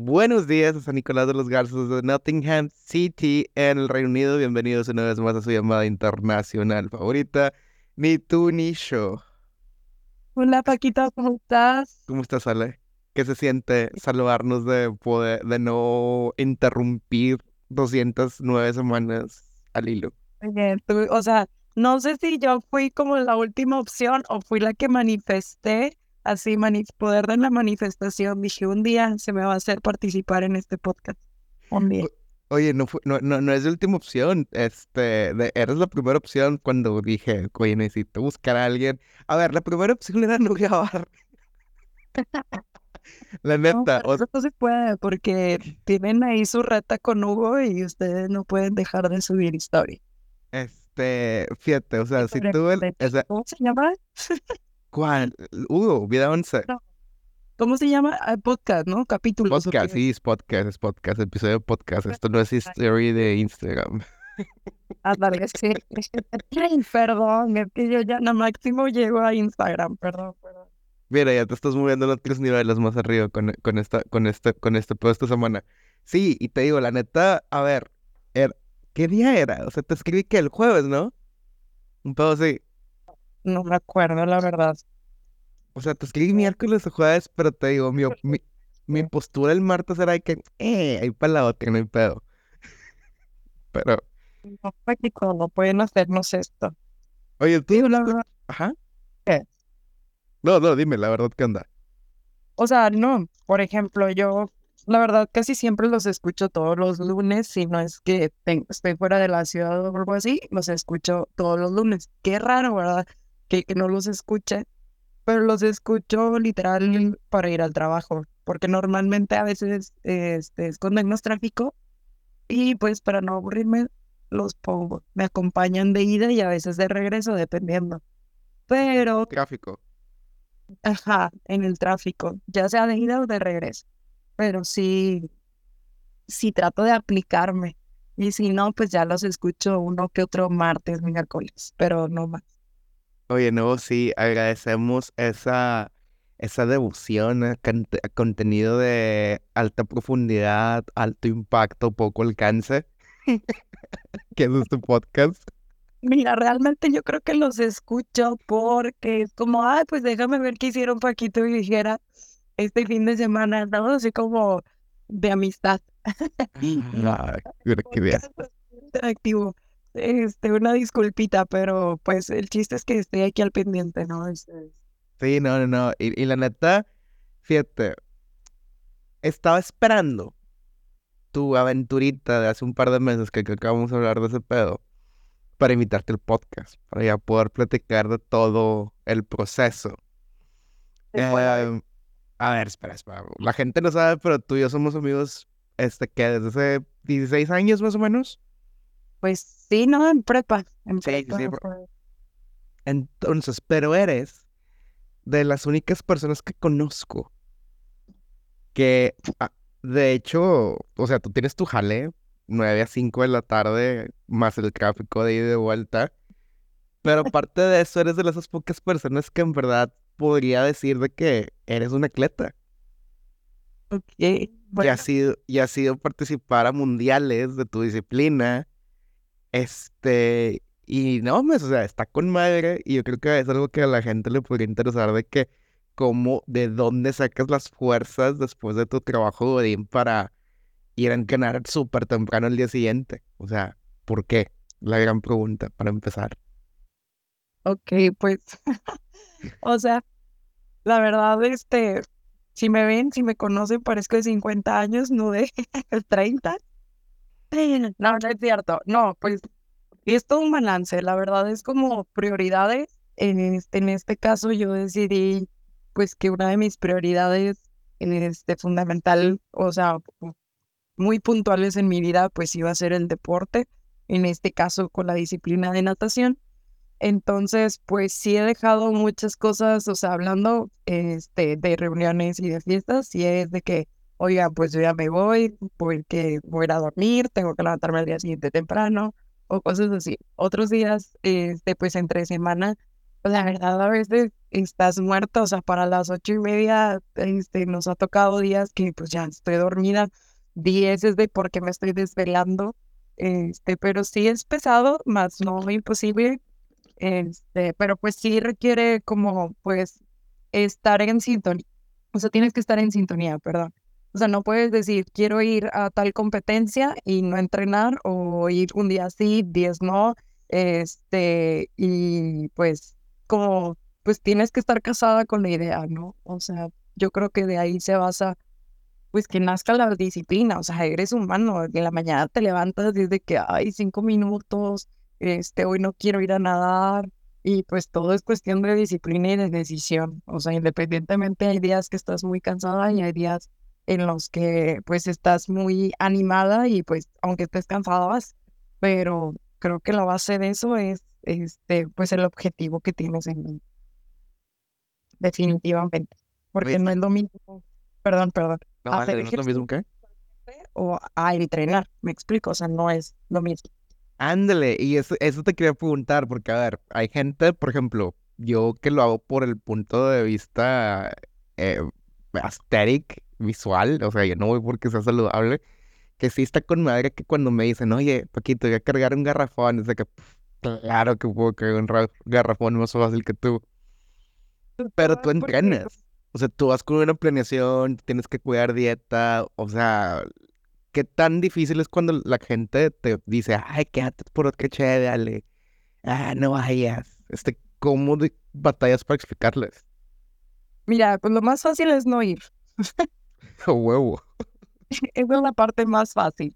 Buenos días a San Nicolás de los Garzos de Nottingham City en el Reino Unido. Bienvenidos una vez más a su llamada internacional favorita, Ni tú ni yo. Hola Paquita, ¿cómo estás? ¿Cómo estás, Ale? ¿Qué se siente saludarnos de poder, de no interrumpir 209 semanas al hilo? Oye, tú- o sea, no sé si yo fui como la última opción o fui la que manifesté, así, poder de la manifestación. Dije, un día se me va a hacer participar en este podcast. Un día. Oye, no, fue- no, no, no es la última opción. Este, de- eres la primera opción cuando dije, oye, necesito buscar a alguien. A ver, la primera opción era no grabar. La No, neta, pero o no se puede porque tienen ahí su reta con Hugo y ustedes no pueden dejar de subir historia. este, fíjate, o sea, si tú, el, o sea, ¿Cómo se llama? ¿cuál? Hugo, vida 11. No, ¿Cómo se llama? Ah, podcast, ¿no? Capítulos. ¿o Podcast, sí, es podcast, es podcast, episodio de podcast. Esto no es history de Instagram. Ándale, sí. Ay, Perdón, es que yo ya no máximo llego a Instagram, perdón, perdón. Mira, ya te estás moviendo a tres niveles más arriba con, con esta, con este, con este pedo esta semana. Sí, y te digo, la neta, a ver, er- ¿qué día era? O sea, te escribí que el jueves, ¿no? Un pedo así. No me acuerdo, la verdad. O sea, te escribí miércoles o jueves, pero te digo, mi, mi, mi postura el martes era de que, eh, ahí para la otra, no hay pedo. Pero, No, práctico, no pueden hacernos esto. oye, tú, Digo, la verdad, ajá. ¿qué? No, no, dime, la verdad, ¿qué onda? O sea, no, por ejemplo, yo, la verdad, casi siempre los escucho todos los lunes, si no es que ten- estoy fuera de la ciudad o algo así, los escucho todos los lunes. Qué raro, ¿verdad? Que, que no los escuche, pero los escucho literal para ir al trabajo, porque normalmente a veces este, es cuando hay más tráfico y pues para no aburrirme los pongo. Me acompañan de ida y a veces de regreso, dependiendo. Pero Tráfico. Ajá, en el tráfico, ya sea de ida o de regreso. Pero sí, sí trato de aplicarme. Y si no, pues ya los escucho uno que otro martes, miércoles, pero no más. Oye, no, sí, agradecemos esa, esa devoción a, cante- a contenido de alta profundidad, alto impacto, poco alcance, que es este podcast. Mira, realmente yo creo que los escucho porque es como, ay, pues déjame ver qué hicieron Paquito y dijera este fin de semana, ¿no? Así como de amistad. Ah, mira qué bien. Interactivo. Este, una disculpita, pero pues el chiste es que estoy aquí al pendiente, ¿no? Este, Sí, no, no, no. Y, y la neta, fíjate, estaba esperando tu aventurita de hace un par de meses que, que acabamos de hablar de ese pedo para invitarte al podcast, para ya poder platicar de todo el proceso. Eh, a ver, espera, espera. La gente no sabe, pero tú y yo somos amigos, este, que desde hace 16 años más o menos. Pues sí, ¿no? En prepa. En Sí, sí, prepa sí, Entonces, pero eres de las únicas personas que conozco que, ah, de hecho, o sea, tú tienes tu jale 9 a 5 de la tarde, más el tráfico de ida y de vuelta, pero aparte de eso, eres de esas pocas personas que en verdad podría decir de que eres un atleta. Ok, y bueno, has sido, y has sido participar a mundiales de tu disciplina. Este, y no, pues, o sea, está con madre. Y yo creo que es algo que a la gente le podría interesar de que, cómo, de dónde sacas las fuerzas después de tu trabajo godín para ir a entrenar súper temprano el día siguiente. O sea, ¿por qué? La gran pregunta para empezar. ok, pues, o sea, la verdad, este, si me ven, si me conocen, parezco de 50 años, no de 30. No, no es cierto. No, pues, es todo un balance. La verdad es como prioridades. En este, en este caso, yo decidí, pues, que una de mis prioridades, este, fundamental, o sea, muy puntuales en mi vida, pues iba a ser el deporte, en este caso con la disciplina de natación. Entonces, pues sí he dejado muchas cosas, o sea, hablando este, de reuniones y de fiestas, sí es de que, oiga, pues yo ya me voy, porque voy a ir a dormir, tengo que levantarme al día siguiente temprano, o cosas así. Otros días, este, pues entre semana, La verdad, a veces estás muerto, o sea, para las ocho y media, este, nos ha tocado días que pues ya estoy dormida, diez es de porque me estoy desvelando, este, pero sí es pesado, más no imposible, este, pero pues sí requiere como pues estar en sintonía, o sea, tienes que estar en sintonía, perdón. O sea, no puedes decir, quiero ir a tal competencia y no entrenar, o ir un día sí, diez no, este, y pues como, pues tienes que estar casada con la idea, ¿no? O sea, yo creo que de ahí se basa, pues que nazca la disciplina, o sea, eres humano, en la mañana te levantas desde que hay cinco minutos, este, hoy no quiero ir a nadar, y pues todo es cuestión de disciplina y de decisión, o sea, independientemente hay días que estás muy cansada y hay días en los que pues estás muy animada y pues aunque estés cansada vas, pero creo que la base de eso es este, pues el objetivo que tienes en mente. Definitivamente. Porque no es lo mismo, perdón, perdón. No, hacer ¿no es lo mismo que? O a entrenar, me explico, o sea, no es lo mismo. Ándale, y eso, eso te quería preguntar, porque a ver, hay gente, por ejemplo, yo que lo hago por el punto de vista eh, aesthetic, visual, o sea, yo no voy porque sea saludable, que sí está con madre que cuando me dicen, oye, Paquito, voy a cargar un garrafón, es que, claro que puedo cargar un garrafón más fácil que tú. Pero tú entrenas. O sea, tú vas con una planeación, tienes que cuidar dieta, o sea, ¿qué tan difícil es cuando la gente te dice, ay, quédate por qué chévere, dale, ah, no vayas? Este, ¿cómo batallas para explicarles? Mira, pues lo más fácil es no ir. ¡Oh, huevo. Esa es la parte más fácil.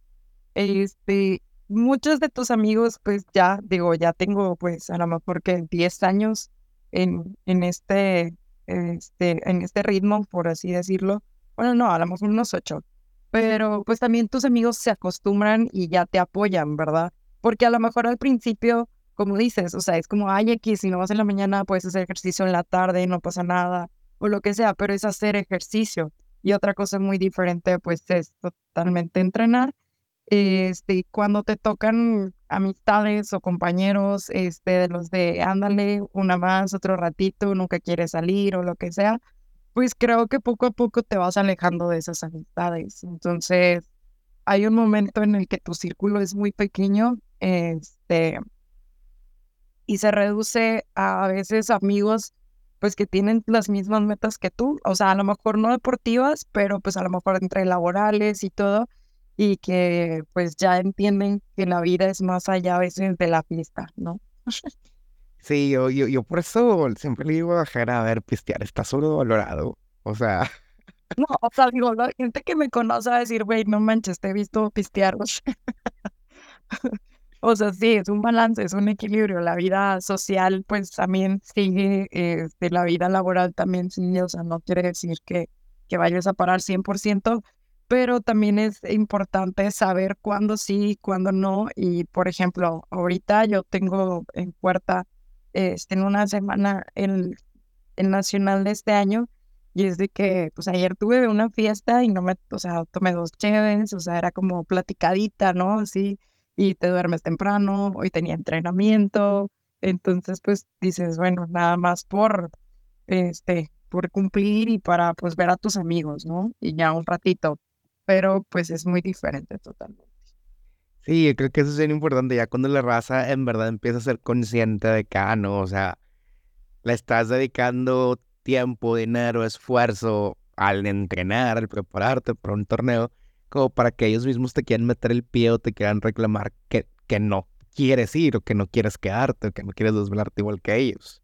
Este, muchos de tus amigos, pues ya, digo, ya tengo, pues a lo mejor que 10 años en, en este, este, en este ritmo, por así decirlo. Bueno, no, a lo mejor unos 8. Pero pues también tus amigos se acostumbran y ya te apoyan, ¿verdad? Porque a lo mejor al principio, como dices, o sea, es como, ay, aquí, si no vas en la mañana, puedes hacer ejercicio en la tarde, no pasa nada, o lo que sea, pero es hacer ejercicio. Y otra cosa muy diferente, pues es totalmente entrenar. Este, cuando te tocan amistades o compañeros, este, de los de ándale, una más, otro ratito, nunca quieres salir o lo que sea, pues creo que poco a poco te vas alejando de esas amistades. Entonces, hay un momento en el que tu círculo es muy pequeño, este, y se reduce a, a veces amigos pues que tienen las mismas metas que tú, o sea, a lo mejor no deportivas, pero pues a lo mejor entre laborales y todo, y que pues ya entienden que la vida es más allá a veces de la fiesta, ¿no? Sí, yo, yo, yo por eso siempre le digo a Jera, a ver, pistear está valorado, o sea... No, o sea, digo, la gente que me conoce va a decir, güey, no manches, te he visto pistear, O sea, sí, es un balance, es un equilibrio. La vida social, pues también sigue, este, la vida laboral también sigue. O sea, no quiere decir que, que vayas a parar 100%, pero también es importante saber cuándo sí, cuándo no. Y, por ejemplo, ahorita yo tengo en puerta, este, en una semana, el, el nacional de este año. Y es de que, pues ayer tuve una fiesta y no me, o sea, tomé dos chéves, o sea, era como platicadita, ¿no? Así y te duermes temprano, hoy tenía entrenamiento, entonces pues dices, bueno, nada más por, este, por cumplir y para pues ver a tus amigos, ¿no? Y ya un ratito, pero pues es muy diferente totalmente. Sí, yo creo que eso es bien importante, ya cuando la raza en verdad empieza a ser consciente de que, ah, no, o sea, le estás dedicando tiempo, dinero, esfuerzo al entrenar, al prepararte para un torneo, como para que ellos mismos te quieran meter el pie o te quieran reclamar que, que no quieres ir o que no quieres quedarte o que no quieres desvelarte igual que ellos.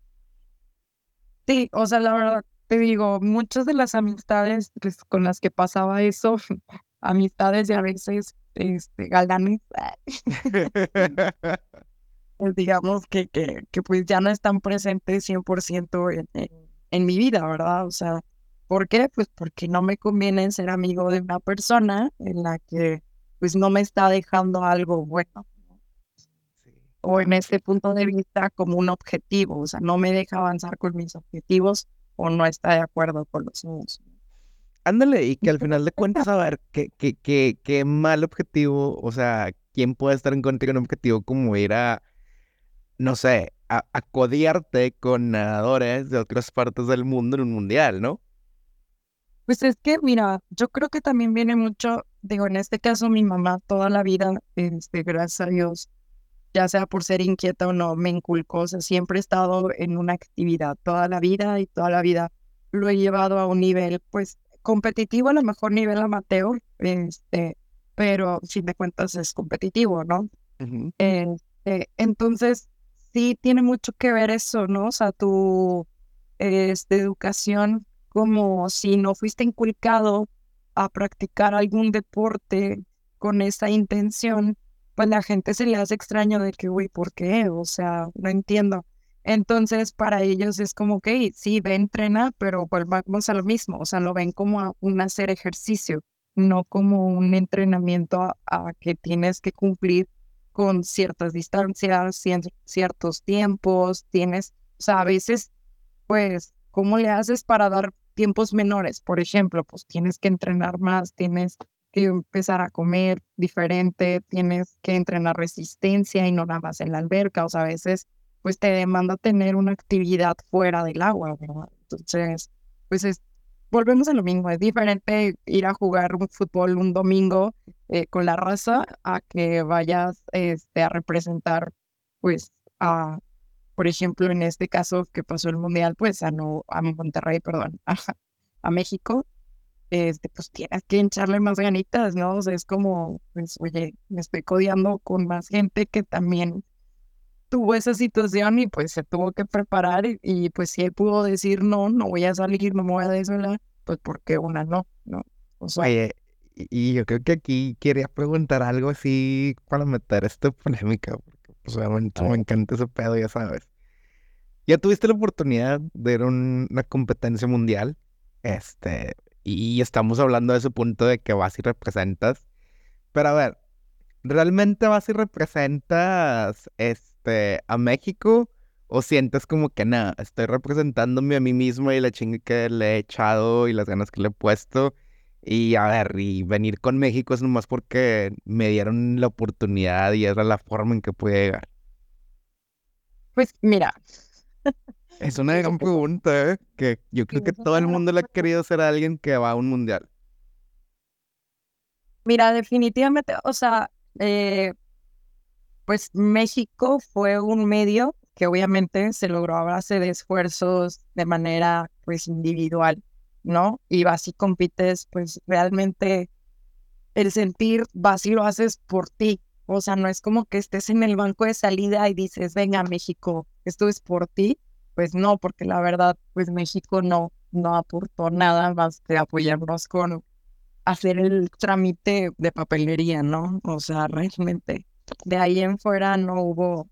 Sí, o sea, la verdad, te digo, muchas de las amistades pues, con las que pasaba eso, amistades y a veces este, galanes, pues, digamos que, que, que pues ya no están presentes 100% en, en, en mi vida, ¿verdad? O sea, ¿Por qué? Pues porque no me conviene ser amigo de una persona en la que pues no me está dejando algo bueno. O en este punto de vista como un objetivo, o sea, no me deja avanzar con mis objetivos o no está de acuerdo con los míos. Ándale, y que al final de cuentas, a ver, qué, qué, qué, qué mal objetivo, o sea, ¿quién puede estar en contra de un objetivo como ir a, no sé, a, a codiarte con nadadores de otras partes del mundo en un mundial, ¿no? Pues es que, mira, yo creo que también viene mucho, digo, en este caso mi mamá toda la vida, este, gracias a Dios, ya sea por ser inquieta o no, me inculcó, o sea, siempre he estado en una actividad toda la vida y toda la vida lo he llevado a un nivel, pues, competitivo, a lo mejor nivel amateur, este, pero si me cuentas es competitivo, ¿no? Este, entonces, sí tiene mucho que ver eso, ¿no? O sea, tu este, educación como si no fuiste inculcado a practicar algún deporte con esa intención, pues la gente se le hace extraño de que, uy, ¿por qué? O sea, no entiendo. Entonces, para ellos es como que, sí, ve, entrena, pero volvamos a lo mismo, o sea, lo ven como un hacer ejercicio, no como un entrenamiento a, que tienes que cumplir con ciertas distancias, ciertos tiempos, tienes, o sea, a veces, pues, ¿cómo le haces para dar tiempos menores? Por ejemplo, pues tienes que entrenar más, tienes que empezar a comer diferente, tienes que entrenar resistencia y no nada más en la alberca, o sea, a veces pues te demanda tener una actividad fuera del agua, ¿verdad? Entonces, pues es, volvemos a lo mismo, es diferente ir a jugar un fútbol un domingo eh, con la raza a que vayas este, a representar, pues, a, por ejemplo, en este caso que pasó el Mundial, pues a, no, a Monterrey, perdón, a, a México, este, pues tienes que echarle más ganitas, ¿no? O sea, es como, pues, oye, me estoy codiando con más gente que también tuvo esa situación y pues se tuvo que preparar y, pues si él pudo decir no, no voy a salir, no me voy a desvelar, pues porque una no, ¿no? O sea, Oye, y, yo creo que aquí quería preguntar algo así para meter esta polémica, porque pues obviamente me encanta ese pedo, ya sabes. Ya tuviste la oportunidad de ir a una competencia mundial, este, y estamos hablando de ese punto de que vas y representas, pero a ver, ¿realmente vas y representas, este, a México o sientes como que nada, estoy representándome a mí mismo y la chinga que le he echado y las ganas que le he puesto. Y a ver, y venir con México es nomás porque me dieron la oportunidad y era la forma en que pude llegar. Pues mira. Es una gran pregunta, ¿eh? que yo creo que todo el mundo le ha querido ser alguien que va a un mundial. Mira, definitivamente, o sea, eh, pues México fue un medio que obviamente se logró a base de esfuerzos de manera pues individual, ¿no? Y vas y compites, pues realmente el sentir y lo haces por ti. O sea, no es como que estés en el banco de salida y dices, venga México, esto es por ti. Pues no, porque la verdad, pues México no, no aportó nada más que apoyarnos con hacer el trámite de papelería, ¿no? O sea, realmente de ahí en fuera no hubo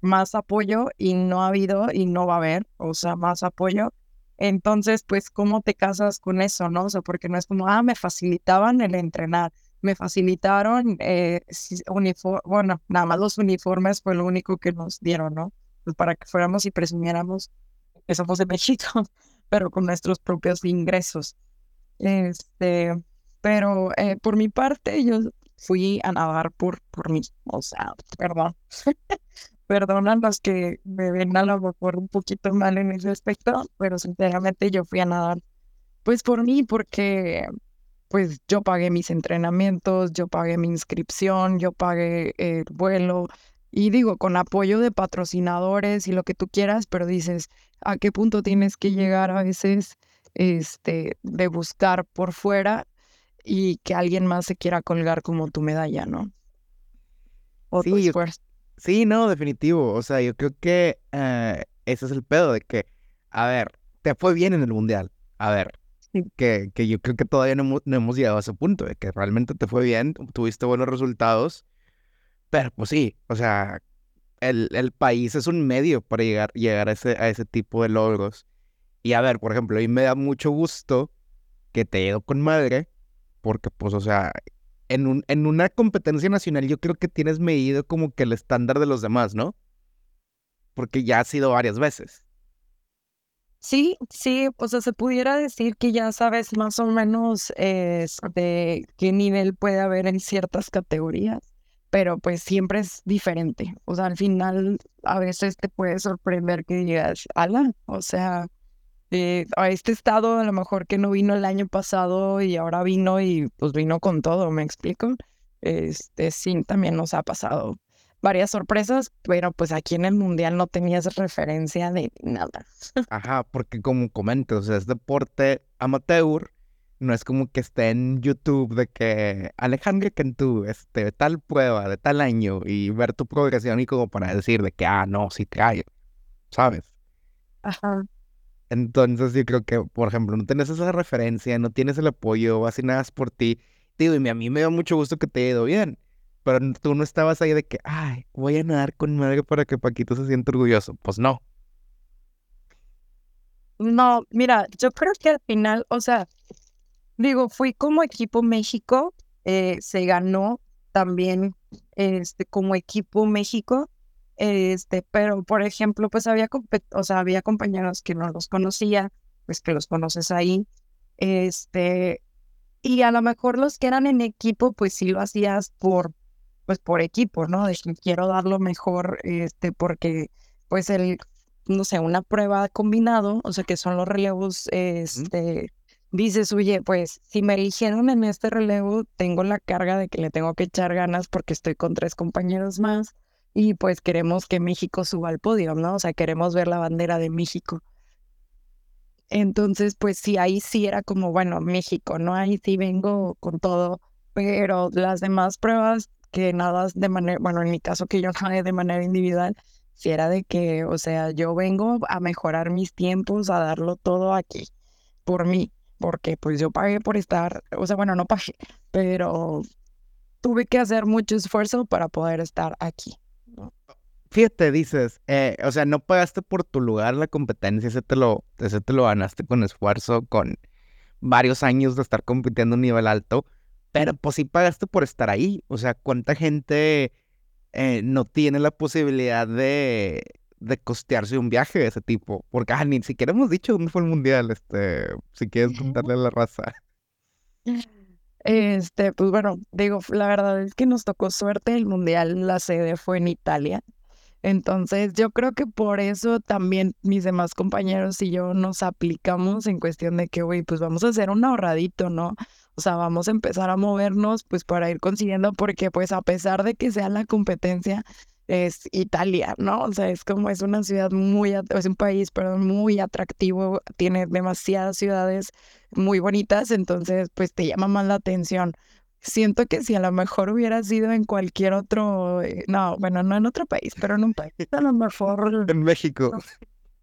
más apoyo y no ha habido y no va a haber, o sea, más apoyo. Entonces, pues, ¿cómo te casas con eso, no? O sea, porque no es como, ah, me facilitaban el entrenar, me facilitaron, eh, bueno, nada más los uniformes fue lo único que nos dieron, ¿no? Pues para que fuéramos y presumiéramos que somos de México, pero con nuestros propios ingresos. Este, pero eh, por mi parte, yo fui a nadar por, por mí. O sea, perdón. Perdón a los que me ven a lo mejor un poquito mal en ese aspecto, pero sinceramente yo fui a nadar pues por mí, porque pues yo pagué mis entrenamientos, yo pagué mi inscripción, yo pagué el vuelo y digo, con apoyo de patrocinadores y lo que tú quieras, pero dices, ¿a qué punto tienes que llegar a veces este, de buscar por fuera y que alguien más se quiera colgar como tu medalla, ¿no? O sí, sí, no, definitivo. O sea, yo creo que eh, ese es el pedo de que, a ver, te fue bien en el mundial. A ver, que, que yo creo que todavía no, hemos llegado a ese punto de que realmente te fue bien, tuviste buenos resultados. Pero pues sí, o sea, el, el país es un medio para llegar, llegar a, ese, a ese tipo de logros. Y a ver, por ejemplo, a mí me da mucho gusto que te ido con madre porque pues, o sea, en, un, en una competencia nacional yo creo que tienes medido como que el estándar de los demás, ¿no? Porque ya ha sido varias veces. Sí, sí, o sea, se pudiera decir que ya sabes más o menos de qué nivel puede haber en ciertas categorías. pero pues siempre es diferente. O sea, al final a veces te puede sorprender que digas, ala, o sea, eh, a este estado a lo mejor que no vino el año pasado y ahora vino y pues vino con todo, ¿me explico? Este sí, también nos ha pasado varias sorpresas, pero pues aquí en el mundial no tenías referencia de nada. Ajá, porque como comentas, o sea, es deporte amateur, no es como que esté en YouTube de que Alejandro Cantú, este, tal prueba de tal año y ver tu progresión y como para decir de que, ah, no, sí trae, ¿sabes? Ajá. Entonces yo creo que, por ejemplo, no tienes esa referencia, no tienes el apoyo, así nada por ti. Digo, y a mí me da mucho gusto que te haya ido bien, pero tú no estabas ahí de que, ay, voy a nadar con madre para que Paquito se sienta orgulloso. Pues no. No, mira, yo creo que al final, o sea, digo, fui como equipo México, eh, se ganó también este, como equipo México, este, pero por ejemplo, pues había, o sea, había compañeros que no los conocía, pues que los conoces ahí, este, y a lo mejor los que eran en equipo, pues sí lo hacías por, pues por equipo, ¿no? De que quiero dar lo mejor, este, porque, pues el, no sé, una prueba combinado, o sea, que son los relevos, este, dices, oye, pues si me eligieron en este relevo, tengo la carga de que le tengo que echar ganas porque estoy con tres compañeros más y pues queremos que México suba al podio, ¿no? O sea, queremos ver la bandera de México. Entonces, pues sí, ahí sí era como, bueno, México, ¿no? Ahí sí vengo con todo, pero las demás pruebas que nada de manera, bueno, en mi caso que yo nadé de manera individual, si era de que, o sea, yo vengo a mejorar mis tiempos, a darlo todo aquí, por mí, porque pues yo pagué por estar, o sea, bueno, no pagué, pero tuve que hacer mucho esfuerzo para poder estar aquí. Fíjate, dices, eh, o sea, no pagaste por tu lugar la competencia, ese te lo, ese te lo ganaste con esfuerzo, con varios años de estar compitiendo a un nivel alto, pero pues sí pagaste por estar ahí. O sea, ¿cuánta gente eh, no tiene la posibilidad de, de costearse un viaje de ese tipo? Porque ah, ni siquiera hemos dicho dónde fue el mundial, este, si quieres contarle a la raza. Este, pues bueno, digo, la verdad es que nos tocó suerte, el mundial, la sede fue en Italia. Entonces, yo creo que por eso también mis demás compañeros y yo nos aplicamos en cuestión de que, güey, pues vamos a hacer un ahorradito, ¿no? O sea, vamos a empezar a movernos, pues para ir consiguiendo, porque pues a pesar de que sea la competencia, es Italia, ¿no? O sea, es como es una ciudad muy, es un país, perdón, muy atractivo, tiene demasiadas ciudades muy bonitas, entonces pues te llama más la atención. Siento que si a lo mejor hubiera sido en cualquier otro, eh, no, bueno, no en otro país, pero en un país, a lo mejor... En México.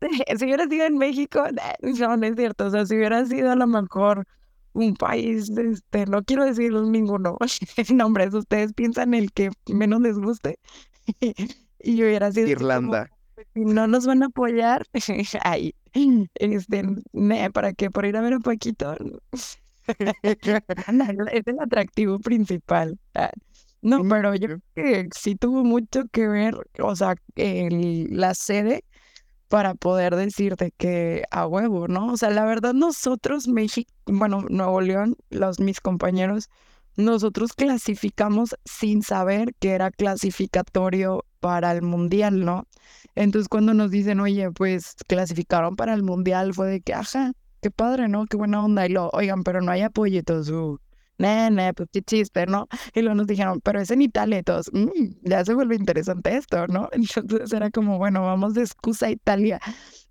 si hubiera sido en México, no, no es cierto, o sea, si hubiera sido a lo mejor un país, este, no quiero decir ninguno, nombres, ustedes piensan el que menos les guste, y yo hubiera sido... Irlanda. Si no nos van a apoyar, ay, este, ¿para qué? ¿Por ir a ver a Paquito? es el atractivo principal. Ah, no, pero yo creo que sí tuvo mucho que ver, o sea, el, la sede para poder decirte que a huevo, ¿no? O sea, la verdad nosotros, México, bueno, Nuevo León, los mis compañeros, nosotros clasificamos sin saber que era clasificatorio para el mundial, ¿no? Entonces cuando nos dicen, oye, pues clasificaron para el mundial, fue de que, ajá, qué padre, ¿no? Qué buena onda. Y lo, oigan, pero no hay apoyo y todos, uh, nene, pues qué chiste, ¿no? Y luego nos dijeron, pero es en Italia y todos, mm, ya se vuelve interesante esto, ¿no? Entonces era como, bueno, vamos de excusa a Italia,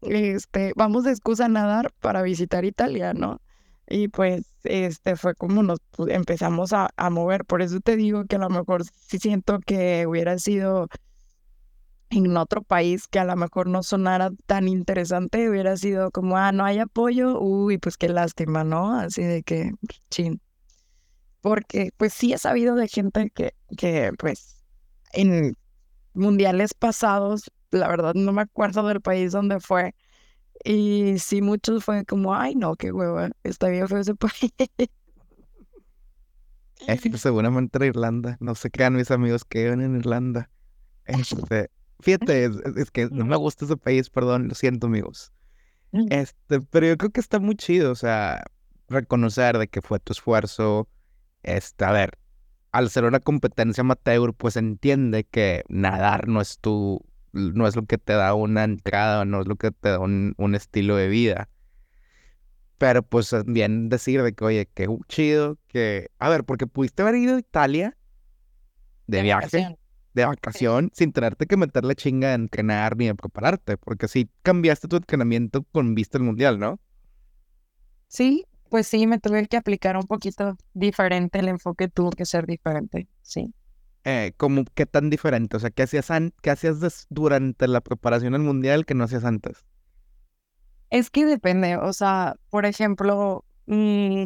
este, vamos de excusa a nadar para visitar Italia, ¿no? Y pues este fue como nos empezamos a, a, mover. Por eso te digo que a lo mejor sí siento que hubiera sido en otro país que a lo mejor no sonara tan interesante, hubiera sido como, ah, no hay apoyo, uy, pues qué lástima, ¿no? Así de que, chin. Porque pues sí he sabido de gente que, que pues en mundiales pasados, la verdad no me acuerdo del país donde fue, y sí, muchos fue como, ay, no, qué hueva, está bien fue ese país. Es que seguramente era Irlanda. No se crean mis amigos que viven en Irlanda. Este, fíjate, es, que no me gusta ese país, perdón, lo siento, amigos. Mm. Este, pero yo creo que está muy chido, o sea, reconocer de que fue tu esfuerzo. Este, a ver, al ser una competencia amateur, pues entiende que nadar no es tu, no es lo que te da una entrada, no es lo que te da un, un estilo de vida. Pero pues bien decir de que, oye, qué chido, que... A ver, porque pudiste haber ido a Italia de, viaje, de vacación, sin tenerte que meterle chinga a entrenar ni a prepararte, porque sí cambiaste tu entrenamiento con vista al mundial, ¿no? Sí, pues sí, me tuve que aplicar un poquito diferente, el enfoque tuvo que ser diferente, sí. Eh, ¿cómo, ¿Qué tan diferente? O sea, ¿qué hacías, qué hacías durante la preparación al mundial que no hacías antes? Es que depende, o sea, por ejemplo, mm,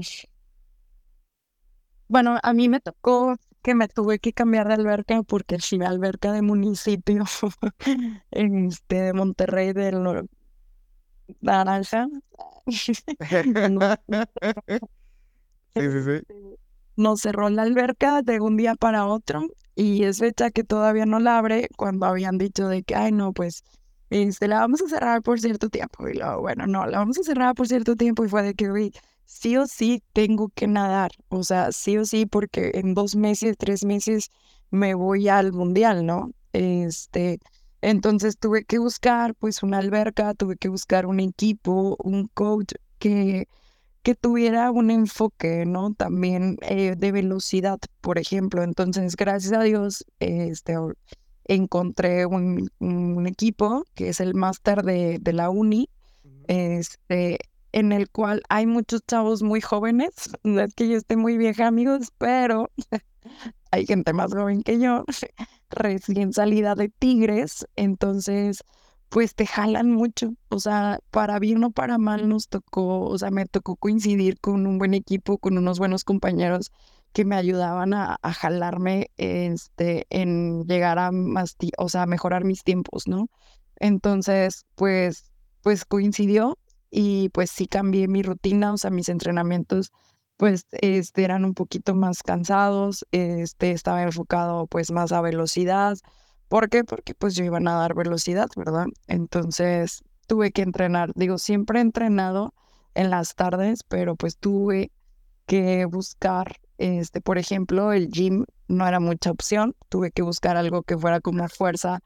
bueno, a mí me tocó que me tuve que cambiar de alberca porque si la alberca de municipio este, de Monterrey del Naranja sí, sí, sí. nos cerró la alberca de un día para otro y es fecha que todavía no la abre cuando habían dicho de que, ay, no, pues este, la vamos a cerrar por cierto tiempo. Y luego, bueno, no, la vamos a cerrar por cierto tiempo y fue de que, uy, sí o sí tengo que nadar, o sea, sí o sí, porque en dos meses, tres meses me voy al mundial, ¿no? Este, entonces tuve que buscar pues una alberca, tuve que buscar un equipo, un coach que, que tuviera un enfoque, ¿no? También eh, de velocidad, por ejemplo. Entonces, gracias a Dios, este, encontré un, un equipo que es el máster de, de, la uni, este, en el cual hay muchos chavos muy jóvenes. No es que yo esté muy vieja, amigos, pero hay gente más joven que yo, recién salida de Tigres, entonces pues te jalan mucho, o sea, para bien o para mal nos tocó, o sea, me tocó coincidir con un buen equipo, con unos buenos compañeros que me ayudaban a, jalarme este, en llegar a más, o sea, mejorar mis tiempos, ¿no? Entonces, pues, pues coincidió y pues sí cambié mi rutina, o sea, mis entrenamientos pues este, eran un poquito más cansados, este, estaba enfocado pues más a velocidad. ¿Por qué? Porque pues yo iba a dar velocidad, ¿verdad? Entonces tuve que entrenar, digo, siempre he entrenado en las tardes, pero pues tuve que buscar, este, por ejemplo, el gym no era mucha opción, tuve que buscar algo que fuera como fuerza,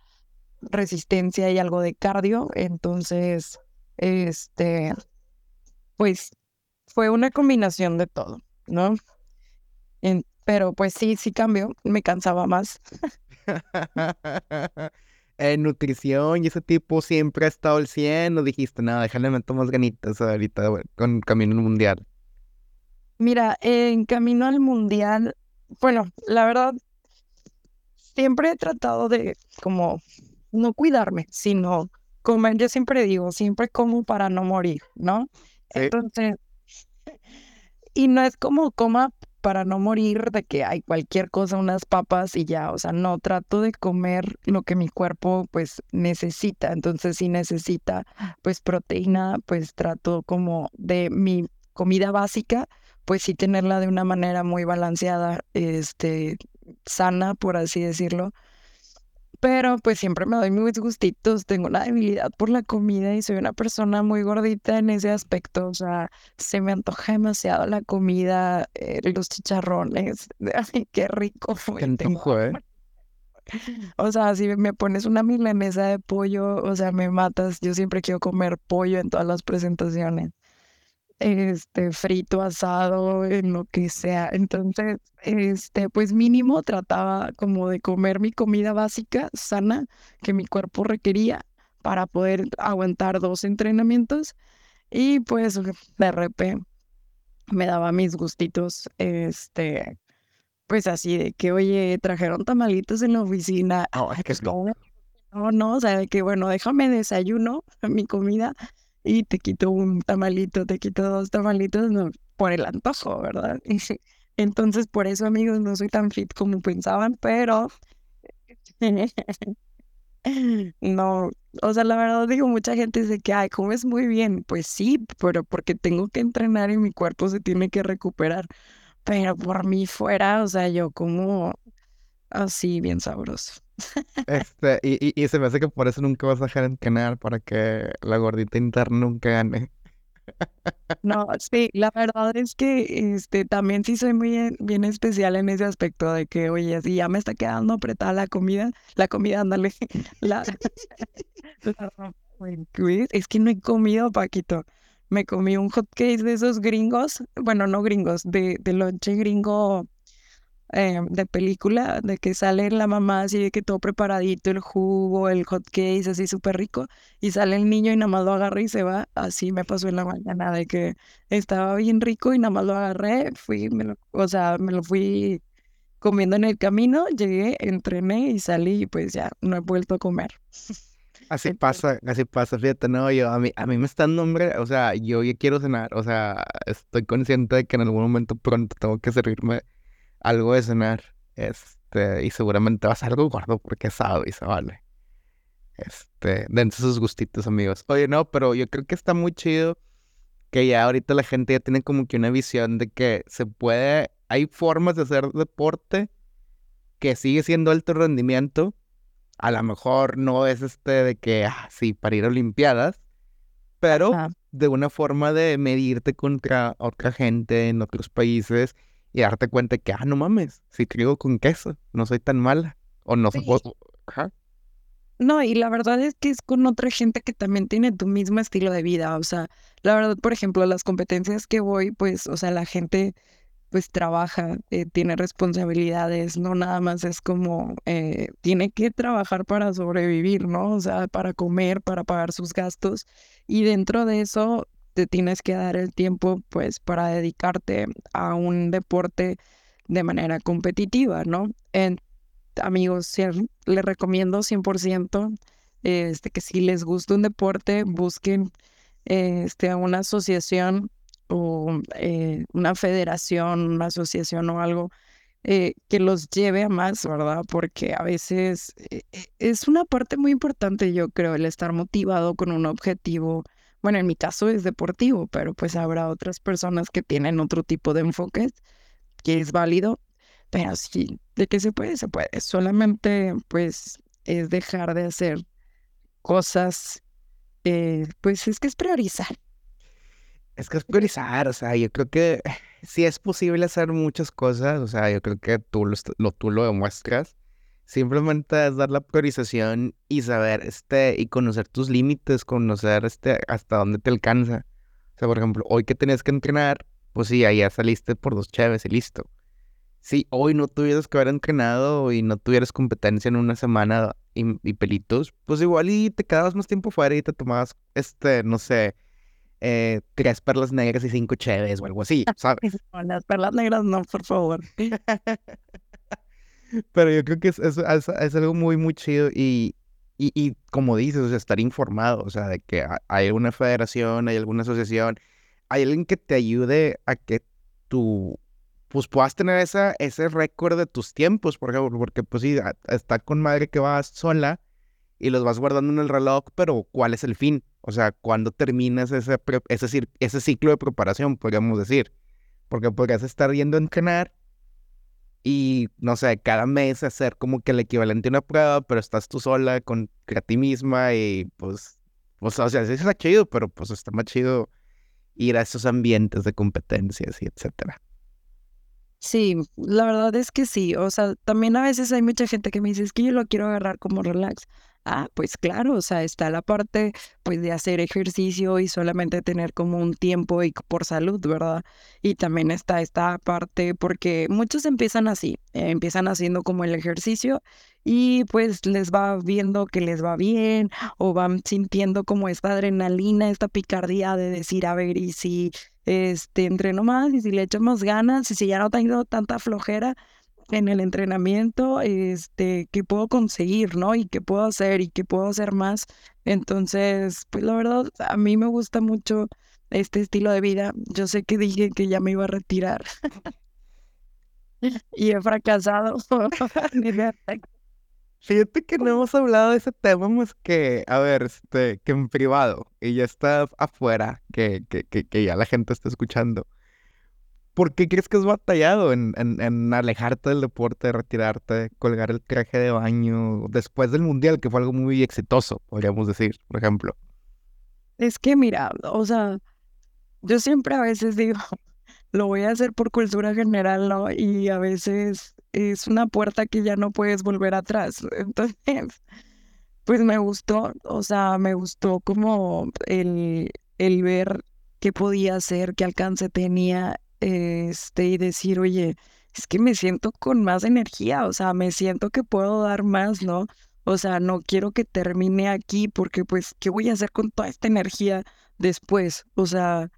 resistencia y algo de cardio, entonces, este, pues fue una combinación de todo, ¿no? pero pues sí, sí cambió, me cansaba más. en nutrición y ese tipo siempre ha estado al 100 o dijiste, nada, déjale meter más ganitas ahorita con Camino al Mundial? Mira, en Camino al Mundial, bueno, la verdad, siempre he tratado de como no cuidarme, sino comer, yo siempre digo, siempre como para no morir, ¿no? Entonces, y no es como coma para no morir de que hay cualquier cosa, unas papas y ya, o sea, no, trato de comer lo que mi cuerpo pues necesita, entonces si necesita pues proteína, pues trato como de mi comida básica, pues sí tenerla de una manera muy balanceada, este, sana, por así decirlo, pero pues siempre me doy mis gustitos, tengo una debilidad por la comida y soy una persona muy gordita en ese aspecto, o sea, se me antoja demasiado la comida, eh, los chicharrones, ay, qué rico. Qué antojo, ¿eh? O sea, si me pones una milanesa de pollo, o sea, me matas. Yo siempre quiero comer pollo en todas las presentaciones este, frito, asado, en lo que sea. Entonces, este, pues mínimo trataba como de comer mi comida básica, sana, que mi cuerpo requería para poder aguantar dos entrenamientos. Y pues de repente me daba mis gustitos, este, pues así de que, oye, trajeron tamalitos en la oficina. Oh, es que no. No, no, o sea, de que bueno, déjame desayuno mi comida y te quito un tamalito, te quito dos tamalitos, no, por el antojo, ¿verdad? Entonces, por eso, amigos, no soy tan fit como pensaban, pero no, o sea, la verdad digo, mucha gente dice que, ay, comes muy bien, pues sí, pero porque tengo que entrenar y mi cuerpo se tiene que recuperar, pero por mí fuera, o sea, yo como así, bien sabroso. Este, y, y, se me hace que por eso nunca vas a dejar entrenar para que la gordita interna nunca gane. No, sí, la verdad es que este también sí soy muy bien especial en ese aspecto de que, oye, si ya me está quedando apretada la comida, la comida, ándale, es que no he comido, Paquito. Me comí un hot cake de esos gringos, bueno, no gringos, de, de lonche gringo eh, de película, de que sale la mamá así de que todo preparadito, el jugo, el hot cake, así súper rico, y sale el niño y nada más lo agarra y se va. Así me pasó en la mañana, de que estaba bien rico y nada más lo agarré, fui, me o sea, me lo fui comiendo en el camino, llegué, entrené y salí y pues ya no he vuelto a comer. Así pasa, así pasa, fíjate, no, yo, a mí, a mí me está dando hambre, o sea, yo ya quiero cenar, o sea, estoy consciente de que en algún momento pronto tengo que servirme algo de cenar, este, y seguramente va a algo gordo porque es sábado y se vale. Este, dense sus gustitos, amigos. Oye, no, pero yo creo que está muy chido que ya ahorita la gente ya tiene como que una visión de que se puede, hay formas de hacer deporte que sigue siendo alto rendimiento. A lo mejor no es este de que, ah, sí, para ir a Olimpiadas, pero de una forma de medirte contra otra gente en otros países y darte cuenta que, ah, no mames, si creo con queso, no soy tan mala. O no sí. No, y la verdad es que es con otra gente que también tiene tu mismo estilo de vida. O sea, la verdad, por ejemplo, las competencias que voy, pues, o sea, la gente pues trabaja, eh, tiene responsabilidades, no nada más es como, eh, tiene que trabajar para sobrevivir, ¿no? O sea, para comer, para pagar sus gastos. Y dentro de eso, te tienes que dar el tiempo pues para dedicarte a un deporte de manera competitiva, ¿no? En, amigos, les recomiendo 100% este, que si les gusta un deporte, busquen este, una asociación o eh, una federación, una asociación o algo eh, que los lleve a más, ¿verdad? Porque a veces eh, es una parte muy importante, yo creo, el estar motivado con un objetivo bueno, en mi caso es deportivo, pero pues habrá otras personas que tienen otro tipo de enfoques que es válido, pero sí, de que se puede, se puede. Solamente pues es dejar de hacer cosas, eh, pues es que es priorizar. Es que es priorizar, o sea, yo creo que sí es posible hacer muchas cosas, o sea, yo creo que tú lo, tú lo demuestras Simplemente es dar la priorización y saber, este, y conocer tus límites, conocer, este, hasta dónde te alcanza. O sea, por ejemplo, hoy que tenías que entrenar, pues sí, ahí ya saliste por dos chaves y listo. Si hoy no tuvieras que haber entrenado y no tuvieras competencia en una semana y, pelitos, pues igual y te quedabas más tiempo fuera y te tomabas, este, no sé, eh, tres perlas negras y cinco cheves o algo así, ¿sabes? las perlas negras no, por favor. Pero yo creo que es, es, es, algo muy, muy chido y, y, y, como dices, o sea, estar informado, o sea, de que hay alguna federación, hay alguna asociación, hay alguien que te ayude a que tú, pues puedas tener esa, ese récord de tus tiempos, por ejemplo, porque pues sí, está con madre que vas sola y los vas guardando en el reloj, pero ¿cuál es el fin? O sea, ¿cuándo terminas ese, ese, ese ciclo de preparación, podríamos decir? Porque podrías estar yendo a entrenar y no sé, cada mes hacer como que el equivalente a una prueba, pero estás tú sola con a ti misma y pues, pues, o sea, sí está chido, pero pues está más chido ir a esos ambientes de competencias y etcétera. Sí, la verdad es que sí, o sea, también a veces hay mucha gente que me dice, es que yo lo quiero agarrar como relax. Ah, pues claro, o sea, está la parte pues de hacer ejercicio y solamente tener como un tiempo y por salud, ¿verdad? Y también está esta parte porque muchos empiezan así, eh, empiezan haciendo como el ejercicio y pues les va viendo que les va bien o van sintiendo como esta adrenalina, esta picardía de decir, a ver, y si este entreno más y si le echo más ganas y si ya no tengo tanta flojera, en el entrenamiento, este, qué puedo conseguir, ¿no? Y qué puedo hacer y qué puedo hacer más. Entonces, pues la verdad, a mí me gusta mucho este estilo de vida. Yo sé que dije que ya me iba a retirar y he fracasado. Fíjate que no hemos hablado de ese tema más que, a ver, este, que en privado y ya está afuera, que, que, que, que ya la gente está escuchando. ¿Por qué crees que es batallado en, en, alejarte del deporte, retirarte, colgar el traje de baño después del mundial, que fue algo muy exitoso, podríamos decir, por ejemplo? Es que mira, o sea, yo siempre a veces digo, lo voy a hacer por cultura general, ¿no? Y a veces es una puerta que ya no puedes volver atrás. Entonces, pues me gustó, o sea, me gustó como el, el ver qué podía hacer, qué alcance tenía, este, y decir, oye, es que me siento con más energía, o sea, me siento que puedo dar más, ¿no? O sea, no quiero que termine aquí porque pues, ¿qué voy a hacer con toda esta energía después? O sea,